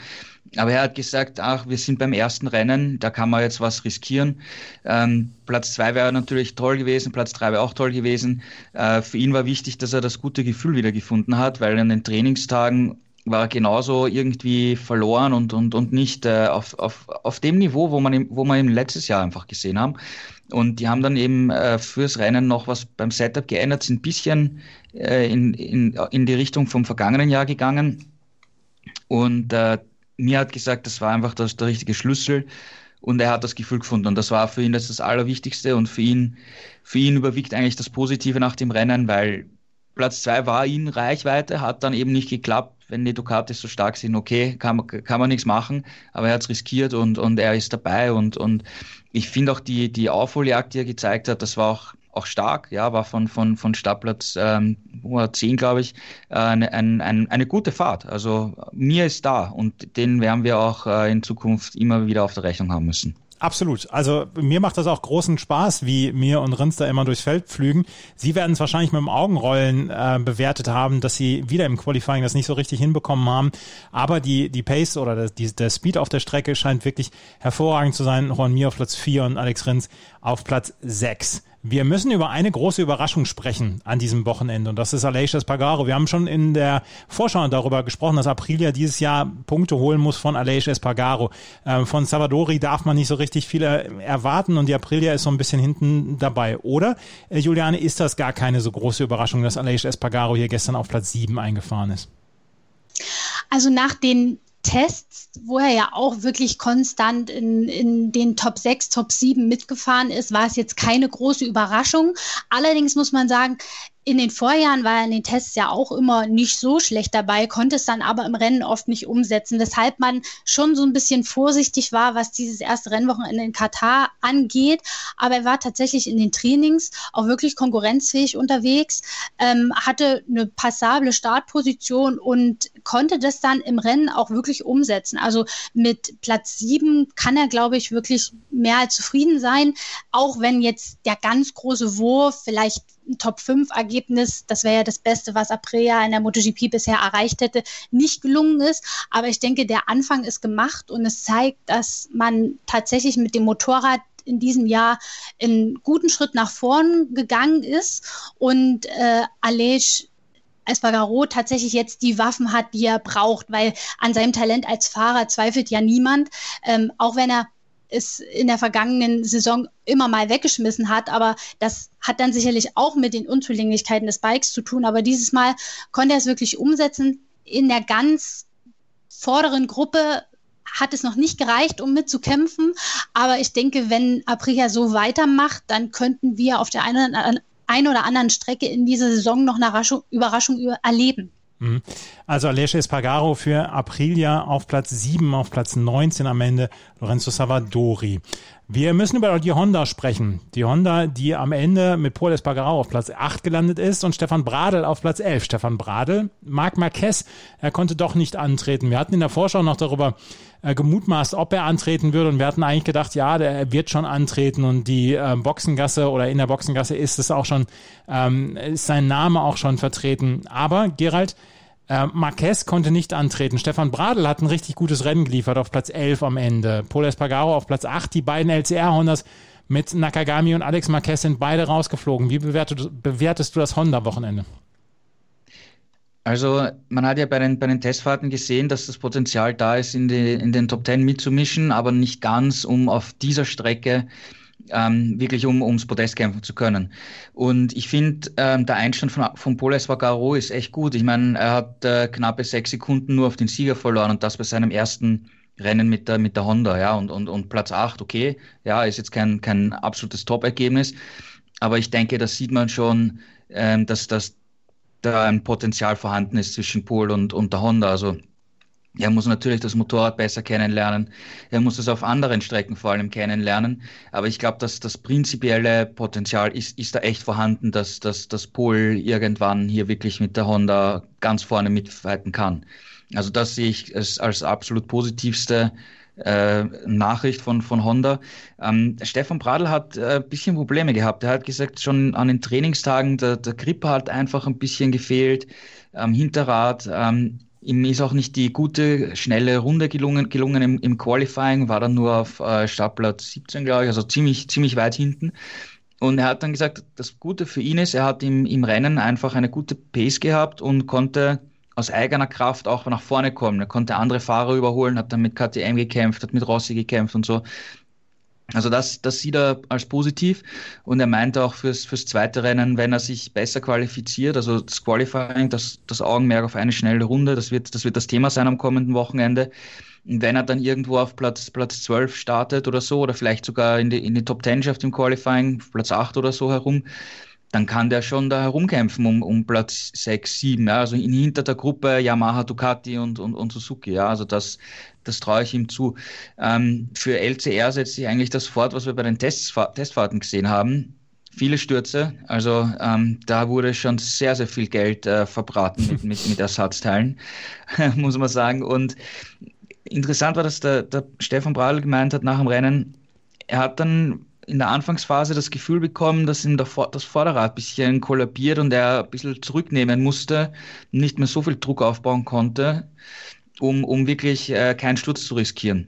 Aber er hat gesagt, ach, wir sind beim ersten Rennen, da kann man jetzt was riskieren. Ähm, Platz zwei wäre natürlich toll gewesen, Platz drei wäre auch toll gewesen. Äh, für ihn war wichtig, dass er das gute Gefühl wieder gefunden hat, weil an den Trainingstagen war genauso irgendwie verloren und, und, und nicht äh, auf, auf, auf dem Niveau, wo man, wo man ihn letztes Jahr einfach gesehen haben. Und die haben dann eben äh, fürs Rennen noch was beim Setup geändert, sind ein bisschen äh, in, in, in die Richtung vom vergangenen Jahr gegangen. Und äh, mir hat gesagt, das war einfach das, der richtige Schlüssel und er hat das Gefühl gefunden. Und das war für ihn das, das Allerwichtigste und für ihn, für ihn überwiegt eigentlich das Positive nach dem Rennen, weil Platz zwei war in Reichweite, hat dann eben nicht geklappt wenn die Ducatis so stark sind, okay, kann, kann man nichts machen, aber er hat es riskiert und, und er ist dabei und, und ich finde auch die, die Aufholjagd, die er gezeigt hat, das war auch, auch stark, ja, war von, von, von Startplatz ähm, 10, glaube ich, äh, eine, ein, ein, eine gute Fahrt. Also mir ist da und den werden wir auch äh, in Zukunft immer wieder auf der Rechnung haben müssen. Absolut. Also mir macht das auch großen Spaß, wie mir und Rins da immer durchs Feld pflügen. Sie werden es wahrscheinlich mit dem Augenrollen äh, bewertet haben, dass sie wieder im Qualifying das nicht so richtig hinbekommen haben. Aber die, die Pace oder der, die, der Speed auf der Strecke scheint wirklich hervorragend zu sein. Juan Mir auf Platz 4 und Alex Rins auf Platz 6. Wir müssen über eine große Überraschung sprechen an diesem Wochenende und das ist Aleix Espargaro. Wir haben schon in der Vorschau darüber gesprochen, dass Aprilia dieses Jahr Punkte holen muss von Aleix Espargaro. Ähm, von Salvadori darf man nicht so richtig viel erwarten und die Aprilia ist so ein bisschen hinten dabei. Oder, äh, Juliane, ist das gar keine so große Überraschung, dass Aleix Espargaro hier gestern auf Platz 7 eingefahren ist? Also nach den Tests, wo er ja auch wirklich konstant in, in den Top 6, Top 7 mitgefahren ist, war es jetzt keine große Überraschung. Allerdings muss man sagen, in den Vorjahren war er in den Tests ja auch immer nicht so schlecht dabei, konnte es dann aber im Rennen oft nicht umsetzen, weshalb man schon so ein bisschen vorsichtig war, was dieses erste Rennwochenende in Katar angeht. Aber er war tatsächlich in den Trainings auch wirklich konkurrenzfähig unterwegs, ähm, hatte eine passable Startposition und konnte das dann im Rennen auch wirklich umsetzen. Also mit Platz sieben kann er, glaube ich, wirklich mehr als zufrieden sein, auch wenn jetzt der ganz große Wurf vielleicht Top-5-Ergebnis, das wäre ja das Beste, was Aprilia in der MotoGP bisher erreicht hätte, nicht gelungen ist. Aber ich denke, der Anfang ist gemacht und es zeigt, dass man tatsächlich mit dem Motorrad in diesem Jahr einen guten Schritt nach vorn gegangen ist und äh, Alej Espargaro tatsächlich jetzt die Waffen hat, die er braucht, weil an seinem Talent als Fahrer zweifelt ja niemand, ähm, auch wenn er es in der vergangenen Saison immer mal weggeschmissen hat. Aber das hat dann sicherlich auch mit den Unzulänglichkeiten des Bikes zu tun. Aber dieses Mal konnte er es wirklich umsetzen. In der ganz vorderen Gruppe hat es noch nicht gereicht, um mitzukämpfen. Aber ich denke, wenn Aprilia so weitermacht, dann könnten wir auf der einen, einen oder anderen Strecke in dieser Saison noch eine Überraschung erleben. Mhm. Also Alessia Espargaro für Aprilia auf Platz 7, auf Platz 19 am Ende Lorenzo Savadori. Wir müssen über die Honda sprechen. Die Honda, die am Ende mit Paul Espargaro auf Platz 8 gelandet ist und Stefan Bradl auf Platz 11. Stefan Bradl, Marc Marquez, er konnte doch nicht antreten. Wir hatten in der Vorschau noch darüber äh, gemutmaßt, ob er antreten würde und wir hatten eigentlich gedacht, ja, der wird schon antreten und die äh, Boxengasse oder in der Boxengasse ist es auch schon, ähm, ist sein Name auch schon vertreten. Aber Gerald, äh, Marquez konnte nicht antreten. Stefan Bradl hat ein richtig gutes Rennen geliefert auf Platz 11 am Ende. Paul Espargaro auf Platz 8. Die beiden LCR-Hondas mit Nakagami und Alex Marquez sind beide rausgeflogen. Wie bewertest, bewertest du das Honda-Wochenende? Also man hat ja bei den, bei den Testfahrten gesehen, dass das Potenzial da ist, in, die, in den Top 10 mitzumischen, aber nicht ganz, um auf dieser Strecke ähm, wirklich um ums Podest kämpfen zu können. Und ich finde, ähm, der Einstand von, von Paul Espargaro ist echt gut. Ich meine, er hat äh, knappe sechs Sekunden nur auf den Sieger verloren und das bei seinem ersten Rennen mit der, mit der Honda, ja, und, und, und Platz acht, okay, ja, ist jetzt kein, kein absolutes Top-Ergebnis, aber ich denke, das sieht man schon, ähm, dass, dass da ein Potenzial vorhanden ist zwischen Paul und, und der Honda. Also er muss natürlich das Motorrad besser kennenlernen. Er muss es auf anderen Strecken vor allem kennenlernen. Aber ich glaube, dass das prinzipielle Potenzial ist, ist da echt vorhanden, dass, dass, dass Pol irgendwann hier wirklich mit der Honda ganz vorne mitfighten kann. Also das sehe ich als, als absolut positivste äh, Nachricht von, von Honda. Ähm, Stefan Bradl hat äh, ein bisschen Probleme gehabt. Er hat gesagt, schon an den Trainingstagen, der, der Grip hat einfach ein bisschen gefehlt am Hinterrad. Ähm, Ihm ist auch nicht die gute, schnelle Runde gelungen, gelungen im, im Qualifying, war dann nur auf äh, Startplatz 17, glaube ich, also ziemlich, ziemlich weit hinten. Und er hat dann gesagt, das Gute für ihn ist, er hat im, im Rennen einfach eine gute Pace gehabt und konnte aus eigener Kraft auch nach vorne kommen. Er konnte andere Fahrer überholen, hat dann mit KTM gekämpft, hat mit Rossi gekämpft und so. Also das, das sieht er als positiv und er meinte auch fürs, fürs zweite Rennen, wenn er sich besser qualifiziert, also das Qualifying, das, das Augenmerk auf eine schnelle Runde, das wird, das wird das Thema sein am kommenden Wochenende. Und wenn er dann irgendwo auf Platz, Platz 12 startet oder so, oder vielleicht sogar in die, in die Top 10 schafft im Qualifying, Platz 8 oder so herum, dann kann der schon da herumkämpfen um, um Platz 6, 7. Ja, also in, hinter der Gruppe Yamaha, Ducati und, und, und Suzuki. Ja, also das, das traue ich ihm zu. Ähm, für LCR setzt sich eigentlich das fort, was wir bei den Tests, Testfahrten gesehen haben. Viele Stürze, also ähm, da wurde schon sehr, sehr viel Geld äh, verbraten mit, mit, mit Ersatzteilen, muss man sagen. Und interessant war, dass der, der Stefan Bradl gemeint hat nach dem Rennen, er hat dann in der Anfangsphase das Gefühl bekommen, dass ihm das Vorderrad ein bisschen kollabiert und er ein bisschen zurücknehmen musste, nicht mehr so viel Druck aufbauen konnte, um, um wirklich äh, keinen Sturz zu riskieren.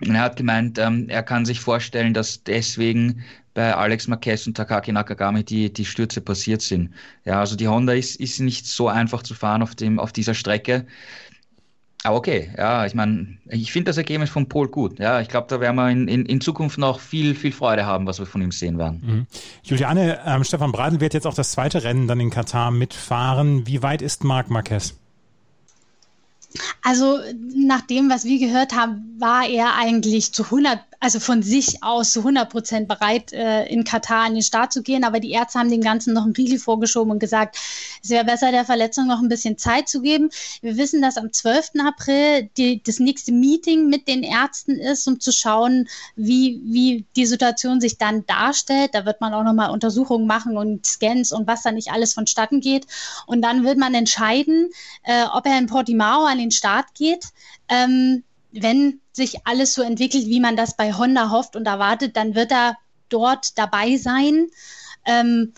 Und er hat gemeint, ähm, er kann sich vorstellen, dass deswegen bei Alex Marquez und Takaki Nakagami die, die Stürze passiert sind. Ja, also die Honda ist, ist nicht so einfach zu fahren auf, dem, auf dieser Strecke. Aber okay, ja, ich meine, ich finde das Ergebnis von Paul gut. Ja, ich glaube, da werden wir in, in, in, Zukunft noch viel, viel Freude haben, was wir von ihm sehen werden. Mhm. Juliane, ähm, Stefan Bradl wird jetzt auch das zweite Rennen dann in Katar mitfahren. Wie weit ist Marc Marquez? Also nach dem, was wir gehört haben, war er eigentlich zu 100, also von sich aus zu 100 Prozent bereit, äh, in Katar an den Start zu gehen. Aber die Ärzte haben dem Ganzen noch ein Riegel vorgeschoben und gesagt, es wäre besser, der Verletzung noch ein bisschen Zeit zu geben. Wir wissen, dass am 12. April die, das nächste Meeting mit den Ärzten ist, um zu schauen, wie, wie die Situation sich dann darstellt. Da wird man auch nochmal Untersuchungen machen und Scans und was da nicht alles vonstatten geht. Und dann wird man entscheiden, äh, ob er in Portimao an den Start geht. Ähm, wenn sich alles so entwickelt, wie man das bei Honda hofft und erwartet, dann wird er dort dabei sein. Ähm,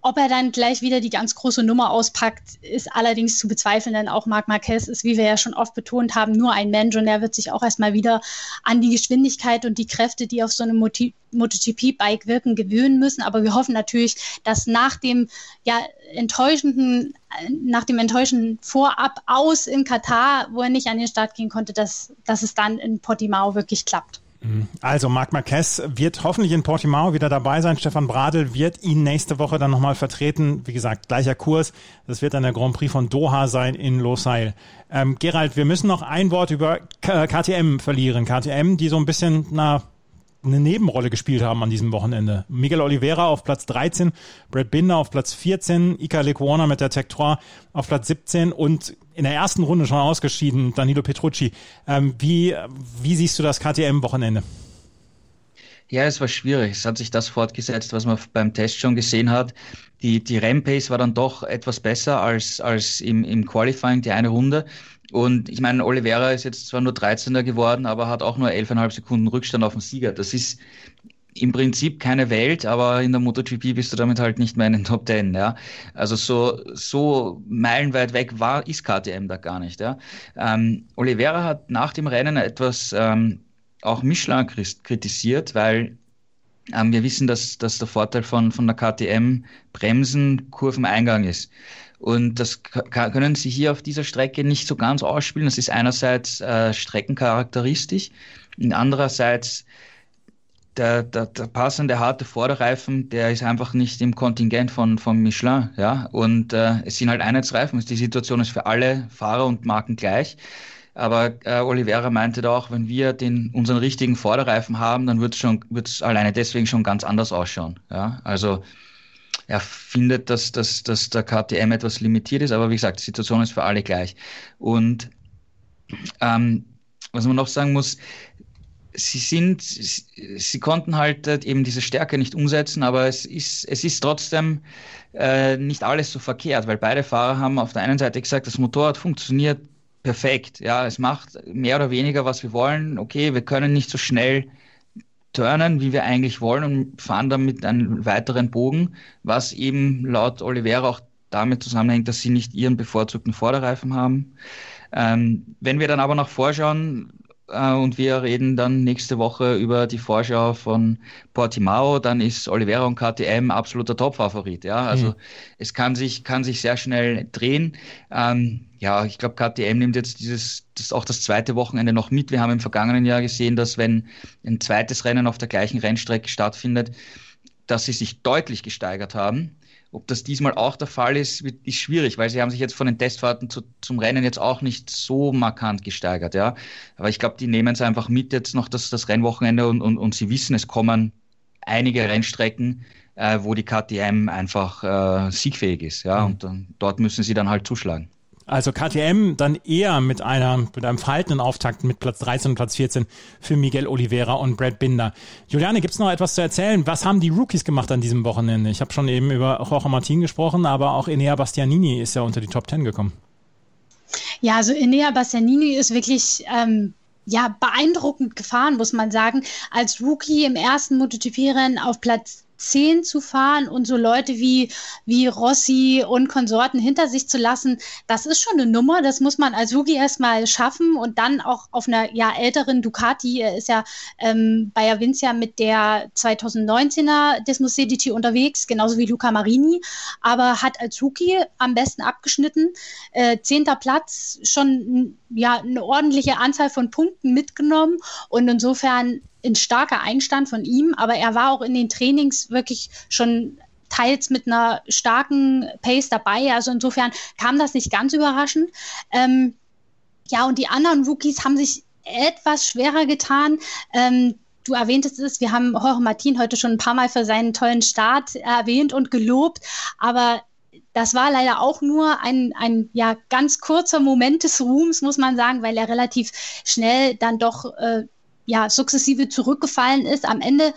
ob er dann gleich wieder die ganz große Nummer auspackt, ist allerdings zu bezweifeln, denn auch Marc Marquez ist, wie wir ja schon oft betont haben, nur ein Mensch und er wird sich auch erstmal wieder an die Geschwindigkeit und die Kräfte, die auf so einem MotoGP-Bike wirken, gewöhnen müssen. Aber wir hoffen natürlich, dass nach dem ja, enttäuschenden, nach dem enttäuschenden Vorab aus in Katar, wo er nicht an den Start gehen konnte, dass, dass es dann in Portimao wirklich klappt. Also Marc Marquez wird hoffentlich in Portimao wieder dabei sein. Stefan Bradl wird ihn nächste Woche dann nochmal vertreten. Wie gesagt, gleicher Kurs. Das wird dann der Grand Prix von Doha sein in Losail. Ähm, Gerald, wir müssen noch ein Wort über KTM verlieren. KTM, die so ein bisschen, na, eine Nebenrolle gespielt haben an diesem Wochenende. Miguel Oliveira auf Platz 13, Brad Binder auf Platz 14, Ika Lecuona mit der Tech 3 auf Platz 17 und in der ersten Runde schon ausgeschieden, Danilo Petrucci. Ähm, wie, wie siehst du das KTM-Wochenende? Ja, es war schwierig. Es hat sich das fortgesetzt, was man beim Test schon gesehen hat. Die, die Rampace war dann doch etwas besser als, als im, im Qualifying, die eine Runde. Und ich meine, Oliveira ist jetzt zwar nur 13er geworden, aber hat auch nur 11,5 Sekunden Rückstand auf den Sieger. Das ist im Prinzip keine Welt, aber in der MotoGP bist du damit halt nicht mehr in den Top Ten, ja. Also so, so meilenweit weg war, ist KTM da gar nicht, ja. Ähm, Oliveira hat nach dem Rennen etwas ähm, auch Michelin kritisiert, weil ähm, wir wissen, dass, dass der Vorteil von, von der KTM Bremsen Kurveneingang ist. Und das können Sie hier auf dieser Strecke nicht so ganz ausspielen. Das ist einerseits äh, streckencharakteristisch andererseits der, der, der passende harte Vorderreifen, der ist einfach nicht im Kontingent von, von Michelin. Ja? Und äh, es sind halt Einheitsreifen. Die Situation ist für alle Fahrer und Marken gleich. Aber äh, Oliveira meinte da auch, wenn wir den, unseren richtigen Vorderreifen haben, dann wird es alleine deswegen schon ganz anders ausschauen. Ja? Also er findet, dass, dass, dass der KTM etwas limitiert ist, aber wie gesagt, die Situation ist für alle gleich. Und ähm, was man noch sagen muss, sie sind, sie konnten halt äh, eben diese Stärke nicht umsetzen, aber es ist, es ist trotzdem äh, nicht alles so verkehrt, weil beide Fahrer haben auf der einen Seite gesagt, das Motorrad funktioniert perfekt. Ja, es macht mehr oder weniger, was wir wollen. Okay, wir können nicht so schnell turnen, wie wir eigentlich wollen und fahren damit einen weiteren Bogen, was eben laut Oliveira auch damit zusammenhängt, dass sie nicht ihren bevorzugten Vorderreifen haben. Ähm, wenn wir dann aber nach vorschauen, und wir reden dann nächste Woche über die Vorschau von Portimao, dann ist Oliveira und KTM absoluter Topfavorit. Ja, also mhm. es kann sich, kann sich sehr schnell drehen. Ähm, ja, ich glaube, KTM nimmt jetzt dieses, das auch das zweite Wochenende noch mit. Wir haben im vergangenen Jahr gesehen, dass wenn ein zweites Rennen auf der gleichen Rennstrecke stattfindet, dass sie sich deutlich gesteigert haben. Ob das diesmal auch der Fall ist, ist schwierig, weil sie haben sich jetzt von den Testfahrten zu, zum Rennen jetzt auch nicht so markant gesteigert, ja. Aber ich glaube, die nehmen es einfach mit jetzt noch das, das Rennwochenende und, und, und sie wissen, es kommen einige Rennstrecken, äh, wo die KTM einfach äh, siegfähig ist, ja. Mhm. Und dann, dort müssen sie dann halt zuschlagen. Also KTM dann eher mit einer mit einem verhaltenen Auftakt mit Platz 13 und Platz 14 für Miguel Oliveira und Brad Binder. Juliane, gibt's noch etwas zu erzählen? Was haben die Rookies gemacht an diesem Wochenende? Ich habe schon eben über Jorge Martin gesprochen, aber auch Enea Bastianini ist ja unter die Top 10 gekommen. Ja, also Enea Bastianini ist wirklich ähm, ja beeindruckend gefahren, muss man sagen. Als Rookie im ersten MotoGP-Rennen auf Platz 10 zu fahren und so Leute wie, wie Rossi und Konsorten hinter sich zu lassen, das ist schon eine Nummer. Das muss man als Rookie erstmal schaffen und dann auch auf einer ja, älteren Ducati. Er ist ja ähm, bei Avincia mit der 2019er Desmos CDT unterwegs, genauso wie Luca Marini, aber hat als Rookie am besten abgeschnitten. Äh, zehnter Platz, schon ja, eine ordentliche Anzahl von Punkten mitgenommen und insofern ein starker Einstand von ihm, aber er war auch in den Trainings wirklich schon teils mit einer starken Pace dabei. Also insofern kam das nicht ganz überraschend. Ähm, ja, und die anderen Rookies haben sich etwas schwerer getan. Ähm, du erwähntest es, wir haben Jorge Martin heute schon ein paar Mal für seinen tollen Start erwähnt und gelobt, aber das war leider auch nur ein, ein ja, ganz kurzer Moment des Ruhms, muss man sagen, weil er relativ schnell dann doch äh, ja, sukzessive zurückgefallen ist. Am Ende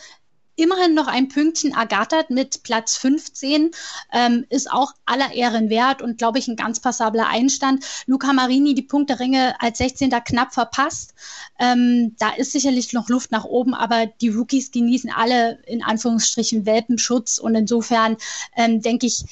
immerhin noch ein Pünktchen ergattert mit Platz 15, ähm, ist auch aller Ehren wert und glaube ich ein ganz passabler Einstand. Luca Marini die Punkteränge als 16. knapp verpasst. Ähm, da ist sicherlich noch Luft nach oben, aber die Rookies genießen alle in Anführungsstrichen Welpenschutz und insofern ähm, denke ich,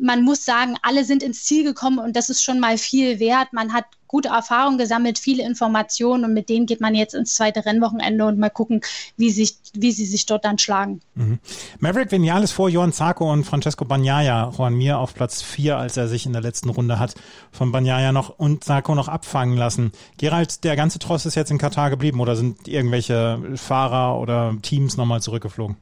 man muss sagen, alle sind ins Ziel gekommen und das ist schon mal viel wert. Man hat gute Erfahrungen gesammelt, viele Informationen und mit denen geht man jetzt ins zweite Rennwochenende und mal gucken, wie, sich, wie sie sich dort dann schlagen. Mhm. Maverick Vinales vor Johan Zarco und Francesco Bagnaia, Juan Mir auf Platz 4, als er sich in der letzten Runde hat von Bagnaia noch und Zarco noch abfangen lassen. Gerald, der ganze Tross ist jetzt in Katar geblieben oder sind irgendwelche Fahrer oder Teams nochmal zurückgeflogen?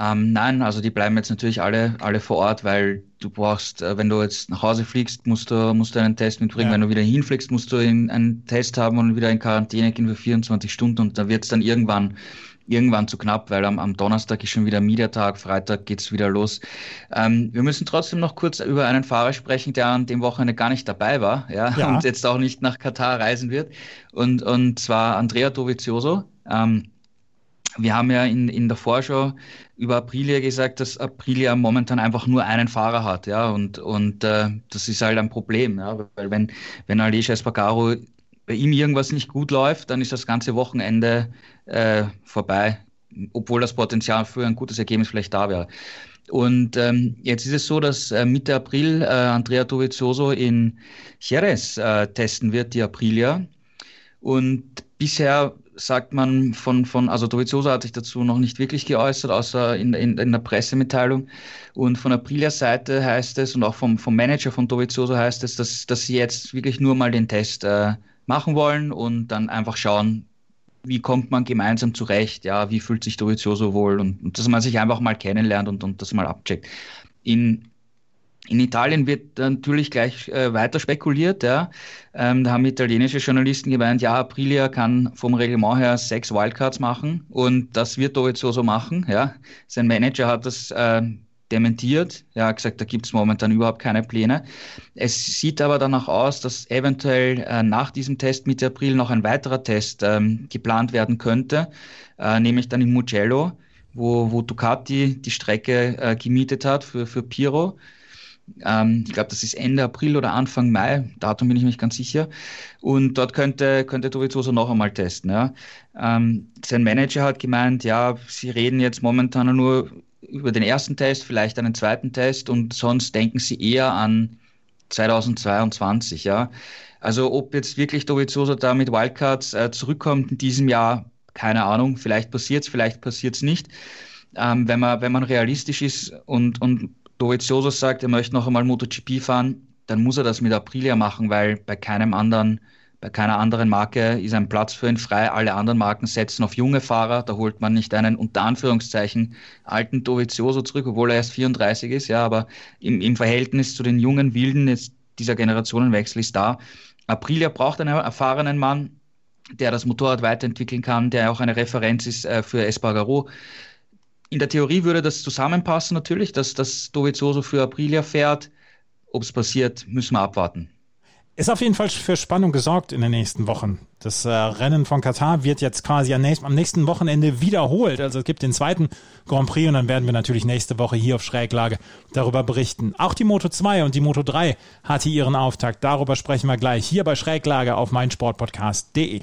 Ähm, nein, also die bleiben jetzt natürlich alle, alle vor Ort, weil du brauchst, äh, wenn du jetzt nach Hause fliegst, musst du, musst du einen Test mitbringen. Ja. Wenn du wieder hinfliegst, musst du in, einen Test haben und wieder in Quarantäne gehen für 24 Stunden und da wird es dann irgendwann irgendwann zu knapp, weil am, am Donnerstag ist schon wieder Mediatag, Freitag geht's wieder los. Ähm, wir müssen trotzdem noch kurz über einen Fahrer sprechen, der an dem Wochenende gar nicht dabei war ja, ja. und jetzt auch nicht nach Katar reisen wird. Und, und zwar Andrea Dovizioso. Ähm, wir haben ja in, in der Vorschau über Aprilia gesagt, dass Aprilia momentan einfach nur einen Fahrer hat, ja, und, und äh, das ist halt ein Problem, ja, weil wenn, wenn Aleix Espargaro bei ihm irgendwas nicht gut läuft, dann ist das ganze Wochenende äh, vorbei, obwohl das Potenzial für ein gutes Ergebnis vielleicht da wäre. Und ähm, jetzt ist es so, dass äh, Mitte April äh, Andrea Dovizioso in Jerez äh, testen wird, die Aprilia. Und bisher sagt man von, von also Dovizioso hat sich dazu noch nicht wirklich geäußert, außer in, in, in der Pressemitteilung. Und von Aprilia Seite heißt es und auch vom, vom Manager von Dovizioso heißt es, dass, dass sie jetzt wirklich nur mal den Test äh, machen wollen und dann einfach schauen, wie kommt man gemeinsam zurecht, ja, wie fühlt sich Dovizioso wohl und, und dass man sich einfach mal kennenlernt und, und das mal abcheckt. In in Italien wird natürlich gleich äh, weiter spekuliert. Ja. Ähm, da haben italienische Journalisten gemeint, ja, Aprilia kann vom Reglement her sechs Wildcards machen und das wird Dovizioso so machen. Ja. Sein Manager hat das äh, dementiert. Er hat gesagt, da gibt es momentan überhaupt keine Pläne. Es sieht aber danach aus, dass eventuell äh, nach diesem Test Mitte April noch ein weiterer Test ähm, geplant werden könnte, äh, nämlich dann in Mugello, wo, wo Ducati die Strecke äh, gemietet hat für, für Piro. Ähm, ich glaube, das ist Ende April oder Anfang Mai, Datum bin ich nicht ganz sicher. Und dort könnte, könnte Dovizioso noch einmal testen. Ja. Ähm, sein Manager hat gemeint, ja, sie reden jetzt momentan nur über den ersten Test, vielleicht einen zweiten Test und sonst denken sie eher an 2022, ja. Also ob jetzt wirklich Dovizioso da mit Wildcards äh, zurückkommt in diesem Jahr, keine Ahnung. Vielleicht passiert's, vielleicht passiert's nicht. Ähm, wenn man wenn man realistisch ist und und Dovizioso sagt, er möchte noch einmal MotoGP fahren, dann muss er das mit Aprilia machen, weil bei keinem anderen bei keiner anderen Marke ist ein Platz für ihn frei. Alle anderen Marken setzen auf junge Fahrer. Da holt man nicht einen unter Anführungszeichen alten Dovizioso zurück, obwohl er erst 34 ist. Ja, aber im, im Verhältnis zu den jungen Wilden ist dieser Generationenwechsel ist da. Aprilia braucht einen erfahrenen Mann, der das Motorrad weiterentwickeln kann, der auch eine Referenz ist äh, für Espargaro. In der Theorie würde das zusammenpassen natürlich, dass das Dovizioso für Aprilia fährt. Ob es passiert, müssen wir abwarten. Ist auf jeden Fall für Spannung gesorgt in den nächsten Wochen. Das äh, Rennen von Katar wird jetzt quasi am nächsten, am nächsten Wochenende wiederholt. Also es gibt den zweiten Grand Prix und dann werden wir natürlich nächste Woche hier auf Schräglage darüber berichten. Auch die Moto 2 und die Moto 3 hatte ihren Auftakt. Darüber sprechen wir gleich hier bei Schräglage auf meinsportpodcast.de.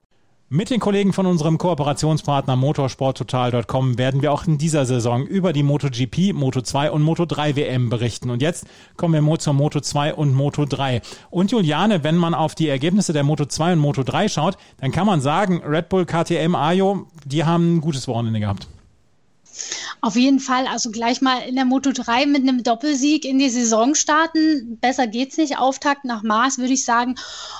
Mit den Kollegen von unserem Kooperationspartner motorsporttotal.com werden wir auch in dieser Saison über die MotoGP, Moto2 und Moto3 WM berichten. Und jetzt kommen wir zur Moto2 und Moto3. Und Juliane, wenn man auf die Ergebnisse der Moto2 und Moto3 schaut, dann kann man sagen, Red Bull, KTM, Ajo, die haben ein gutes Wochenende gehabt. Auf jeden Fall, also gleich mal in der Moto 3 mit einem Doppelsieg in die Saison starten. Besser geht's nicht. Auftakt nach Mars, würde ich sagen.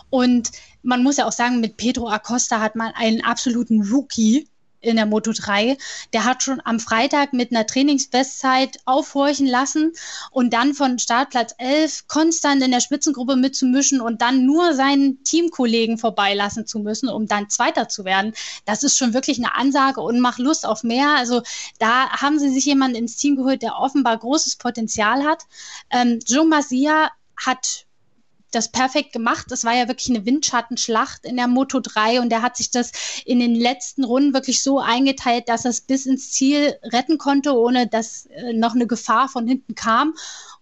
Und man muss ja auch sagen, mit Pedro Acosta hat man einen absoluten Rookie in der Moto 3. Der hat schon am Freitag mit einer Trainingsbestzeit aufhorchen lassen und dann von Startplatz 11 konstant in der Spitzengruppe mitzumischen und dann nur seinen Teamkollegen vorbeilassen zu müssen, um dann Zweiter zu werden. Das ist schon wirklich eine Ansage und macht Lust auf mehr. Also da haben sie sich jemanden ins Team geholt, der offenbar großes Potenzial hat. Ähm, Joe Masia hat das perfekt gemacht. Das war ja wirklich eine Windschattenschlacht in der Moto 3 und der hat sich das in den letzten Runden wirklich so eingeteilt, dass er es bis ins Ziel retten konnte, ohne dass äh, noch eine Gefahr von hinten kam.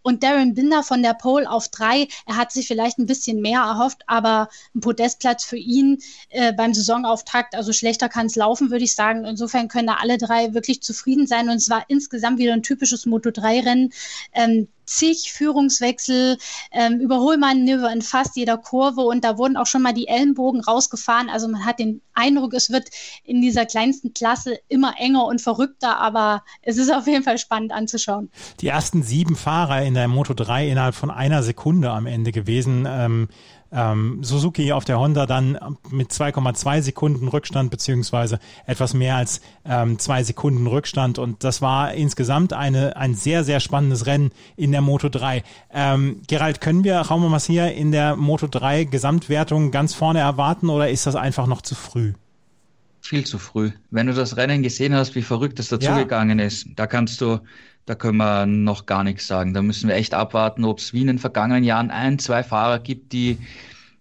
Und Darren Binder von der Pole auf drei, er hat sich vielleicht ein bisschen mehr erhofft, aber ein Podestplatz für ihn äh, beim Saisonauftakt, also schlechter kann es laufen, würde ich sagen. Insofern können da alle drei wirklich zufrieden sein. Und es war insgesamt wieder ein typisches Moto3-Rennen. Ähm, zig Führungswechsel, ähm, Überholmanöver in fast jeder Kurve und da wurden auch schon mal die Ellenbogen rausgefahren. Also man hat den Eindruck, es wird in dieser kleinsten Klasse immer enger und verrückter, aber es ist auf jeden Fall spannend anzuschauen. Die ersten sieben Fahrer in der Moto 3 innerhalb von einer Sekunde am Ende gewesen. Ähm, ähm, Suzuki auf der Honda dann mit 2,2 Sekunden Rückstand beziehungsweise etwas mehr als ähm, zwei Sekunden Rückstand und das war insgesamt eine, ein sehr, sehr spannendes Rennen in der Moto 3. Ähm, Gerald, können wir Raume Massia in der Moto 3 Gesamtwertung ganz vorne erwarten oder ist das einfach noch zu früh? Viel zu früh. Wenn du das Rennen gesehen hast, wie verrückt es dazugegangen ja. ist, da kannst du da können wir noch gar nichts sagen. Da müssen wir echt abwarten, ob es wie in den vergangenen Jahren ein, zwei Fahrer gibt, die,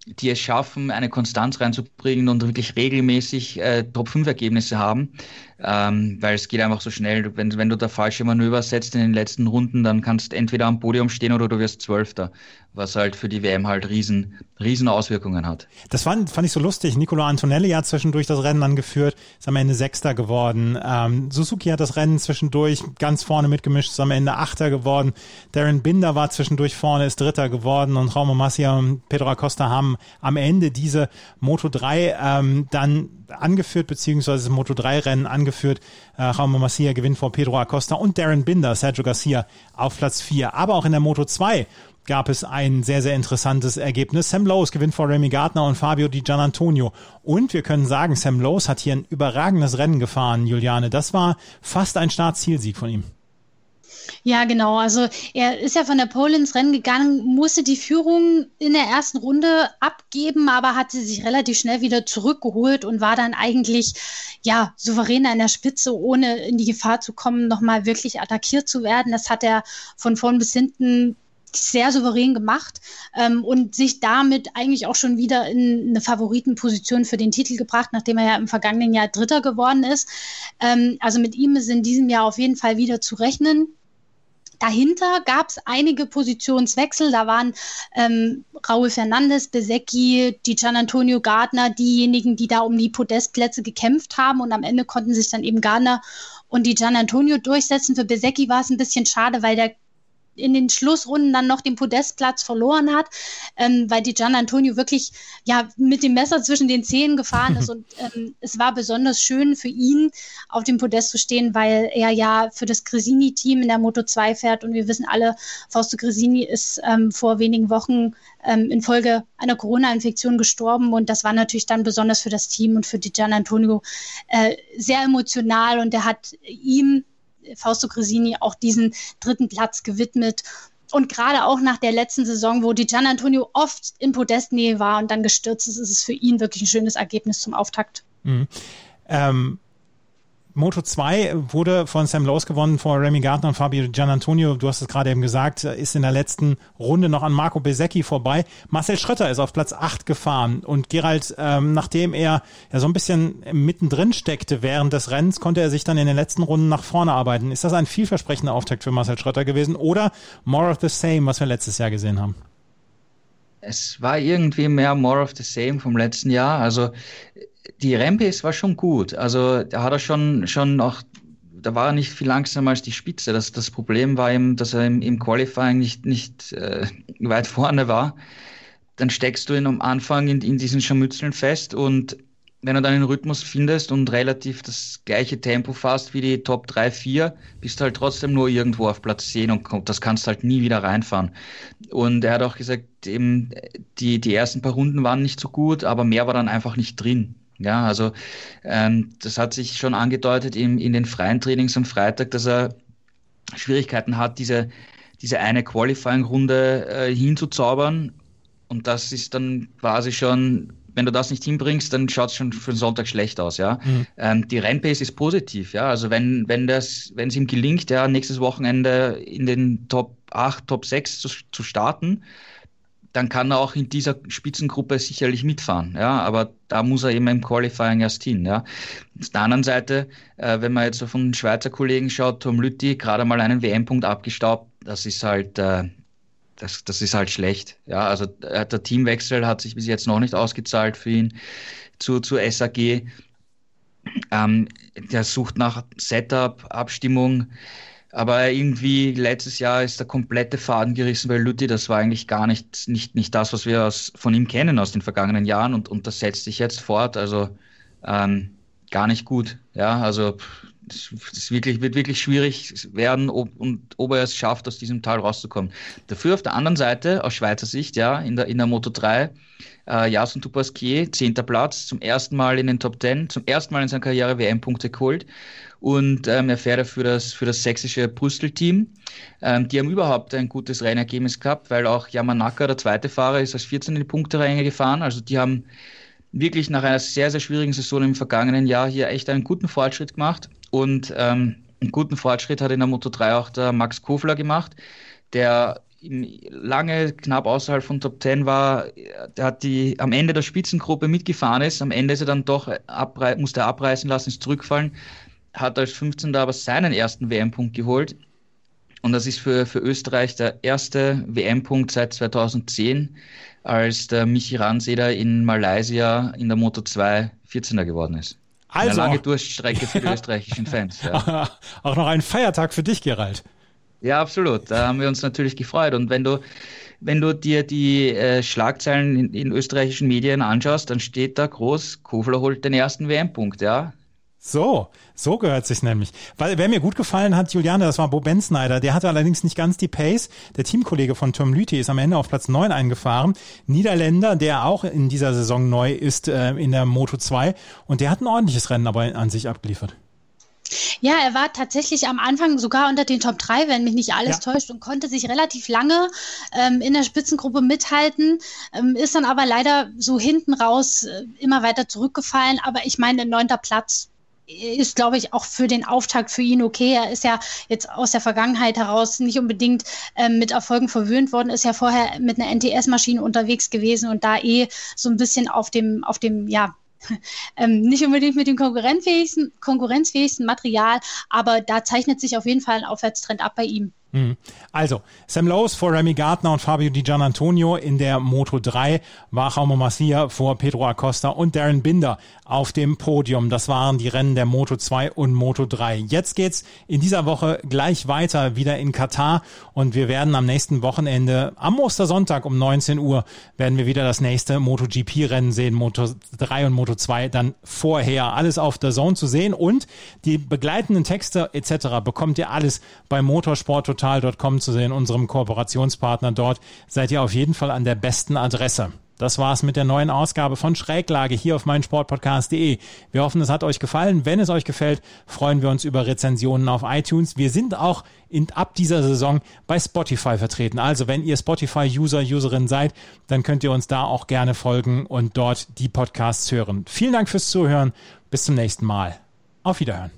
die es schaffen, eine Konstanz reinzubringen und wirklich regelmäßig äh, Top-5-Ergebnisse haben. Ähm, weil es geht einfach so schnell. Wenn, wenn du da falsche Manöver setzt in den letzten Runden, dann kannst du entweder am Podium stehen oder du wirst Zwölfter was halt für die WM halt riesen, riesen Auswirkungen hat. Das fand, fand ich so lustig. Nicola Antonelli hat zwischendurch das Rennen angeführt, ist am Ende Sechster geworden. Ähm, Suzuki hat das Rennen zwischendurch ganz vorne mitgemischt, ist am Ende Achter geworden. Darren Binder war zwischendurch vorne, ist Dritter geworden und Raumo Massia und Pedro Acosta haben am Ende diese Moto 3 ähm, dann angeführt, beziehungsweise das Moto 3 Rennen angeführt. Äh, Raumo Massia gewinnt vor Pedro Acosta und Darren Binder, Sergio Garcia auf Platz 4. Aber auch in der Moto 2 gab es ein sehr, sehr interessantes Ergebnis. Sam Lowe's gewinnt vor Remy Gardner und Fabio Di Gianantonio. Und wir können sagen, Sam Lowe's hat hier ein überragendes Rennen gefahren, Juliane. Das war fast ein Startzielsieg von ihm. Ja, genau. Also er ist ja von der Pole ins Rennen gegangen, musste die Führung in der ersten Runde abgeben, aber hat sie sich relativ schnell wieder zurückgeholt und war dann eigentlich ja souverän an der Spitze, ohne in die Gefahr zu kommen, nochmal wirklich attackiert zu werden. Das hat er von vorn bis hinten sehr souverän gemacht ähm, und sich damit eigentlich auch schon wieder in eine Favoritenposition für den Titel gebracht, nachdem er ja im vergangenen Jahr Dritter geworden ist. Ähm, also mit ihm ist in diesem Jahr auf jeden Fall wieder zu rechnen. Dahinter gab es einige Positionswechsel. Da waren ähm, Raúl Fernandes, Besecki, die Gian Antonio Gardner, diejenigen, die da um die Podestplätze gekämpft haben. Und am Ende konnten sich dann eben Gardner und die Gian Antonio durchsetzen. Für Besecki war es ein bisschen schade, weil der in den Schlussrunden dann noch den Podestplatz verloren hat, ähm, weil die Gian Antonio wirklich ja mit dem Messer zwischen den Zähnen gefahren ist und ähm, es war besonders schön für ihn auf dem Podest zu stehen, weil er ja für das Gresini-Team in der Moto 2 fährt und wir wissen alle, Fausto Gresini ist ähm, vor wenigen Wochen ähm, infolge einer Corona-Infektion gestorben und das war natürlich dann besonders für das Team und für die Gian Antonio äh, sehr emotional und er hat ihm Fausto Cresini auch diesen dritten Platz gewidmet. Und gerade auch nach der letzten Saison, wo die Gian Antonio oft in Podestnähe war und dann gestürzt ist, ist es für ihn wirklich ein schönes Ergebnis zum Auftakt. Mhm. Ähm, Moto 2 wurde von Sam Lowe gewonnen vor Remy Gardner und Fabio Gianantonio. Du hast es gerade eben gesagt, ist in der letzten Runde noch an Marco Besecchi vorbei. Marcel Schröter ist auf Platz 8 gefahren und Gerald, ähm, nachdem er ja so ein bisschen mittendrin steckte während des Rennens, konnte er sich dann in den letzten Runden nach vorne arbeiten. Ist das ein vielversprechender Auftakt für Marcel Schröter gewesen oder more of the same, was wir letztes Jahr gesehen haben? Es war irgendwie mehr more of the same vom letzten Jahr. Also die Rennpace war schon gut. Also da hat er schon, schon auch, da war er nicht viel langsamer als die Spitze. Das, das Problem war ihm, dass er im, im Qualifying nicht, nicht äh, weit vorne war. Dann steckst du ihn am Anfang in, in diesen Scharmützeln fest und wenn du dann den Rhythmus findest und relativ das gleiche Tempo fährst wie die Top 3, 4, bist du halt trotzdem nur irgendwo auf Platz 10 und das kannst halt nie wieder reinfahren. Und er hat auch gesagt, eben, die, die ersten paar Runden waren nicht so gut, aber mehr war dann einfach nicht drin. Ja, also ähm, das hat sich schon angedeutet in, in den freien Trainings am Freitag, dass er Schwierigkeiten hat, diese, diese eine Qualifying-Runde äh, hinzuzaubern. Und das ist dann quasi schon, wenn du das nicht hinbringst, dann schaut es schon für den Sonntag schlecht aus, ja. Mhm. Ähm, die Rennpace ist positiv, ja. Also wenn, wenn das, wenn es ihm gelingt, ja, nächstes Wochenende in den Top 8, Top 6 zu, zu starten, dann kann er auch in dieser Spitzengruppe sicherlich mitfahren. Ja, aber da muss er eben im Qualifying erst hin. Ja. Auf der anderen Seite, äh, wenn man jetzt so von den Schweizer Kollegen schaut, Tom Lütti gerade mal einen WM-Punkt abgestaubt, das ist halt, äh, das, das ist halt schlecht. Ja, also äh, der Teamwechsel hat sich bis jetzt noch nicht ausgezahlt für ihn zu, zu SAG. Ähm, der sucht nach Setup, Abstimmung. Aber irgendwie letztes Jahr ist der komplette Faden gerissen bei Lütti. Das war eigentlich gar nicht, nicht, nicht das, was wir aus, von ihm kennen aus den vergangenen Jahren. Und, und das setzt sich jetzt fort. Also ähm, gar nicht gut. Ja, also es wirklich, wird wirklich schwierig werden, ob, und ob er es schafft, aus diesem Tal rauszukommen. Dafür auf der anderen Seite, aus Schweizer Sicht, ja, in der, in der Moto 3, äh, Jason Tupasquier, zehnter Platz, zum ersten Mal in den Top 10, zum ersten Mal in seiner Karriere WM-Punkte geholt und ähm, er fährt für das, für das sächsische Brüssel-Team. Ähm, die haben überhaupt ein gutes Rennergebnis gehabt, weil auch Yamanaka, der zweite Fahrer, ist als 14 in die Punkteränge gefahren. Also die haben wirklich nach einer sehr, sehr schwierigen Saison im vergangenen Jahr hier echt einen guten Fortschritt gemacht. Und ähm, einen guten Fortschritt hat in der Moto 3 auch der Max Kofler gemacht, der lange knapp außerhalb von Top 10 war, der hat die am Ende der Spitzengruppe mitgefahren ist. Am Ende ist er dann doch abrei musste er abreißen lassen, ist zurückfallen hat als 15. aber seinen ersten WM-Punkt geholt. Und das ist für, für Österreich der erste WM-Punkt seit 2010, als der Michi Ranseder in Malaysia in der Moto 2 14er geworden ist. Also, Eine lange Durststrecke für die österreichischen Fans. Ja. Auch noch ein Feiertag für dich, Gerald. Ja, absolut. Da haben wir uns natürlich gefreut. Und wenn du, wenn du dir die äh, Schlagzeilen in, in, österreichischen Medien anschaust, dann steht da groß, Kofler holt den ersten WM-Punkt, ja. So, so gehört sich nämlich. Weil wer mir gut gefallen hat, Juliane, das war Bo Bensneider. Der hatte allerdings nicht ganz die Pace. Der Teamkollege von Tom Lüthi ist am Ende auf Platz 9 eingefahren. Niederländer, der auch in dieser Saison neu ist äh, in der Moto 2. Und der hat ein ordentliches Rennen aber an sich abgeliefert. Ja, er war tatsächlich am Anfang sogar unter den Top 3, wenn mich nicht alles ja. täuscht, und konnte sich relativ lange ähm, in der Spitzengruppe mithalten, ähm, ist dann aber leider so hinten raus äh, immer weiter zurückgefallen. Aber ich meine, neunter Platz ist, glaube ich, auch für den Auftakt für ihn okay. Er ist ja jetzt aus der Vergangenheit heraus nicht unbedingt ähm, mit Erfolgen verwöhnt worden, ist ja vorher mit einer NTS-Maschine unterwegs gewesen und da eh so ein bisschen auf dem, auf dem, ja, ähm, nicht unbedingt mit dem konkurrenzfähigsten, konkurrenzfähigsten Material, aber da zeichnet sich auf jeden Fall ein Aufwärtstrend ab bei ihm. Mhm. Also, Sam Lowe's vor Remy Gardner und Fabio Di Gianantonio in der Moto 3, war Jaume vor Pedro Acosta und Darren Binder auf dem Podium. Das waren die Rennen der Moto 2 und Moto 3. Jetzt geht's in dieser Woche gleich weiter wieder in Katar und wir werden am nächsten Wochenende am Ostersonntag um 19 Uhr werden wir wieder das nächste MotoGP Rennen sehen, Moto 3 und Moto 2 dann vorher. Alles auf der Zone zu sehen und die begleitenden Texte etc. bekommt ihr alles bei Motorsport total.com zu sehen, unserem Kooperationspartner dort, seid ihr auf jeden Fall an der besten Adresse. Das war's mit der neuen Ausgabe von Schräglage hier auf meinsportpodcast.de. Wir hoffen, es hat euch gefallen. Wenn es euch gefällt, freuen wir uns über Rezensionen auf iTunes. Wir sind auch in, ab dieser Saison bei Spotify vertreten. Also wenn ihr Spotify-User, Userin seid, dann könnt ihr uns da auch gerne folgen und dort die Podcasts hören. Vielen Dank fürs Zuhören. Bis zum nächsten Mal. Auf Wiederhören.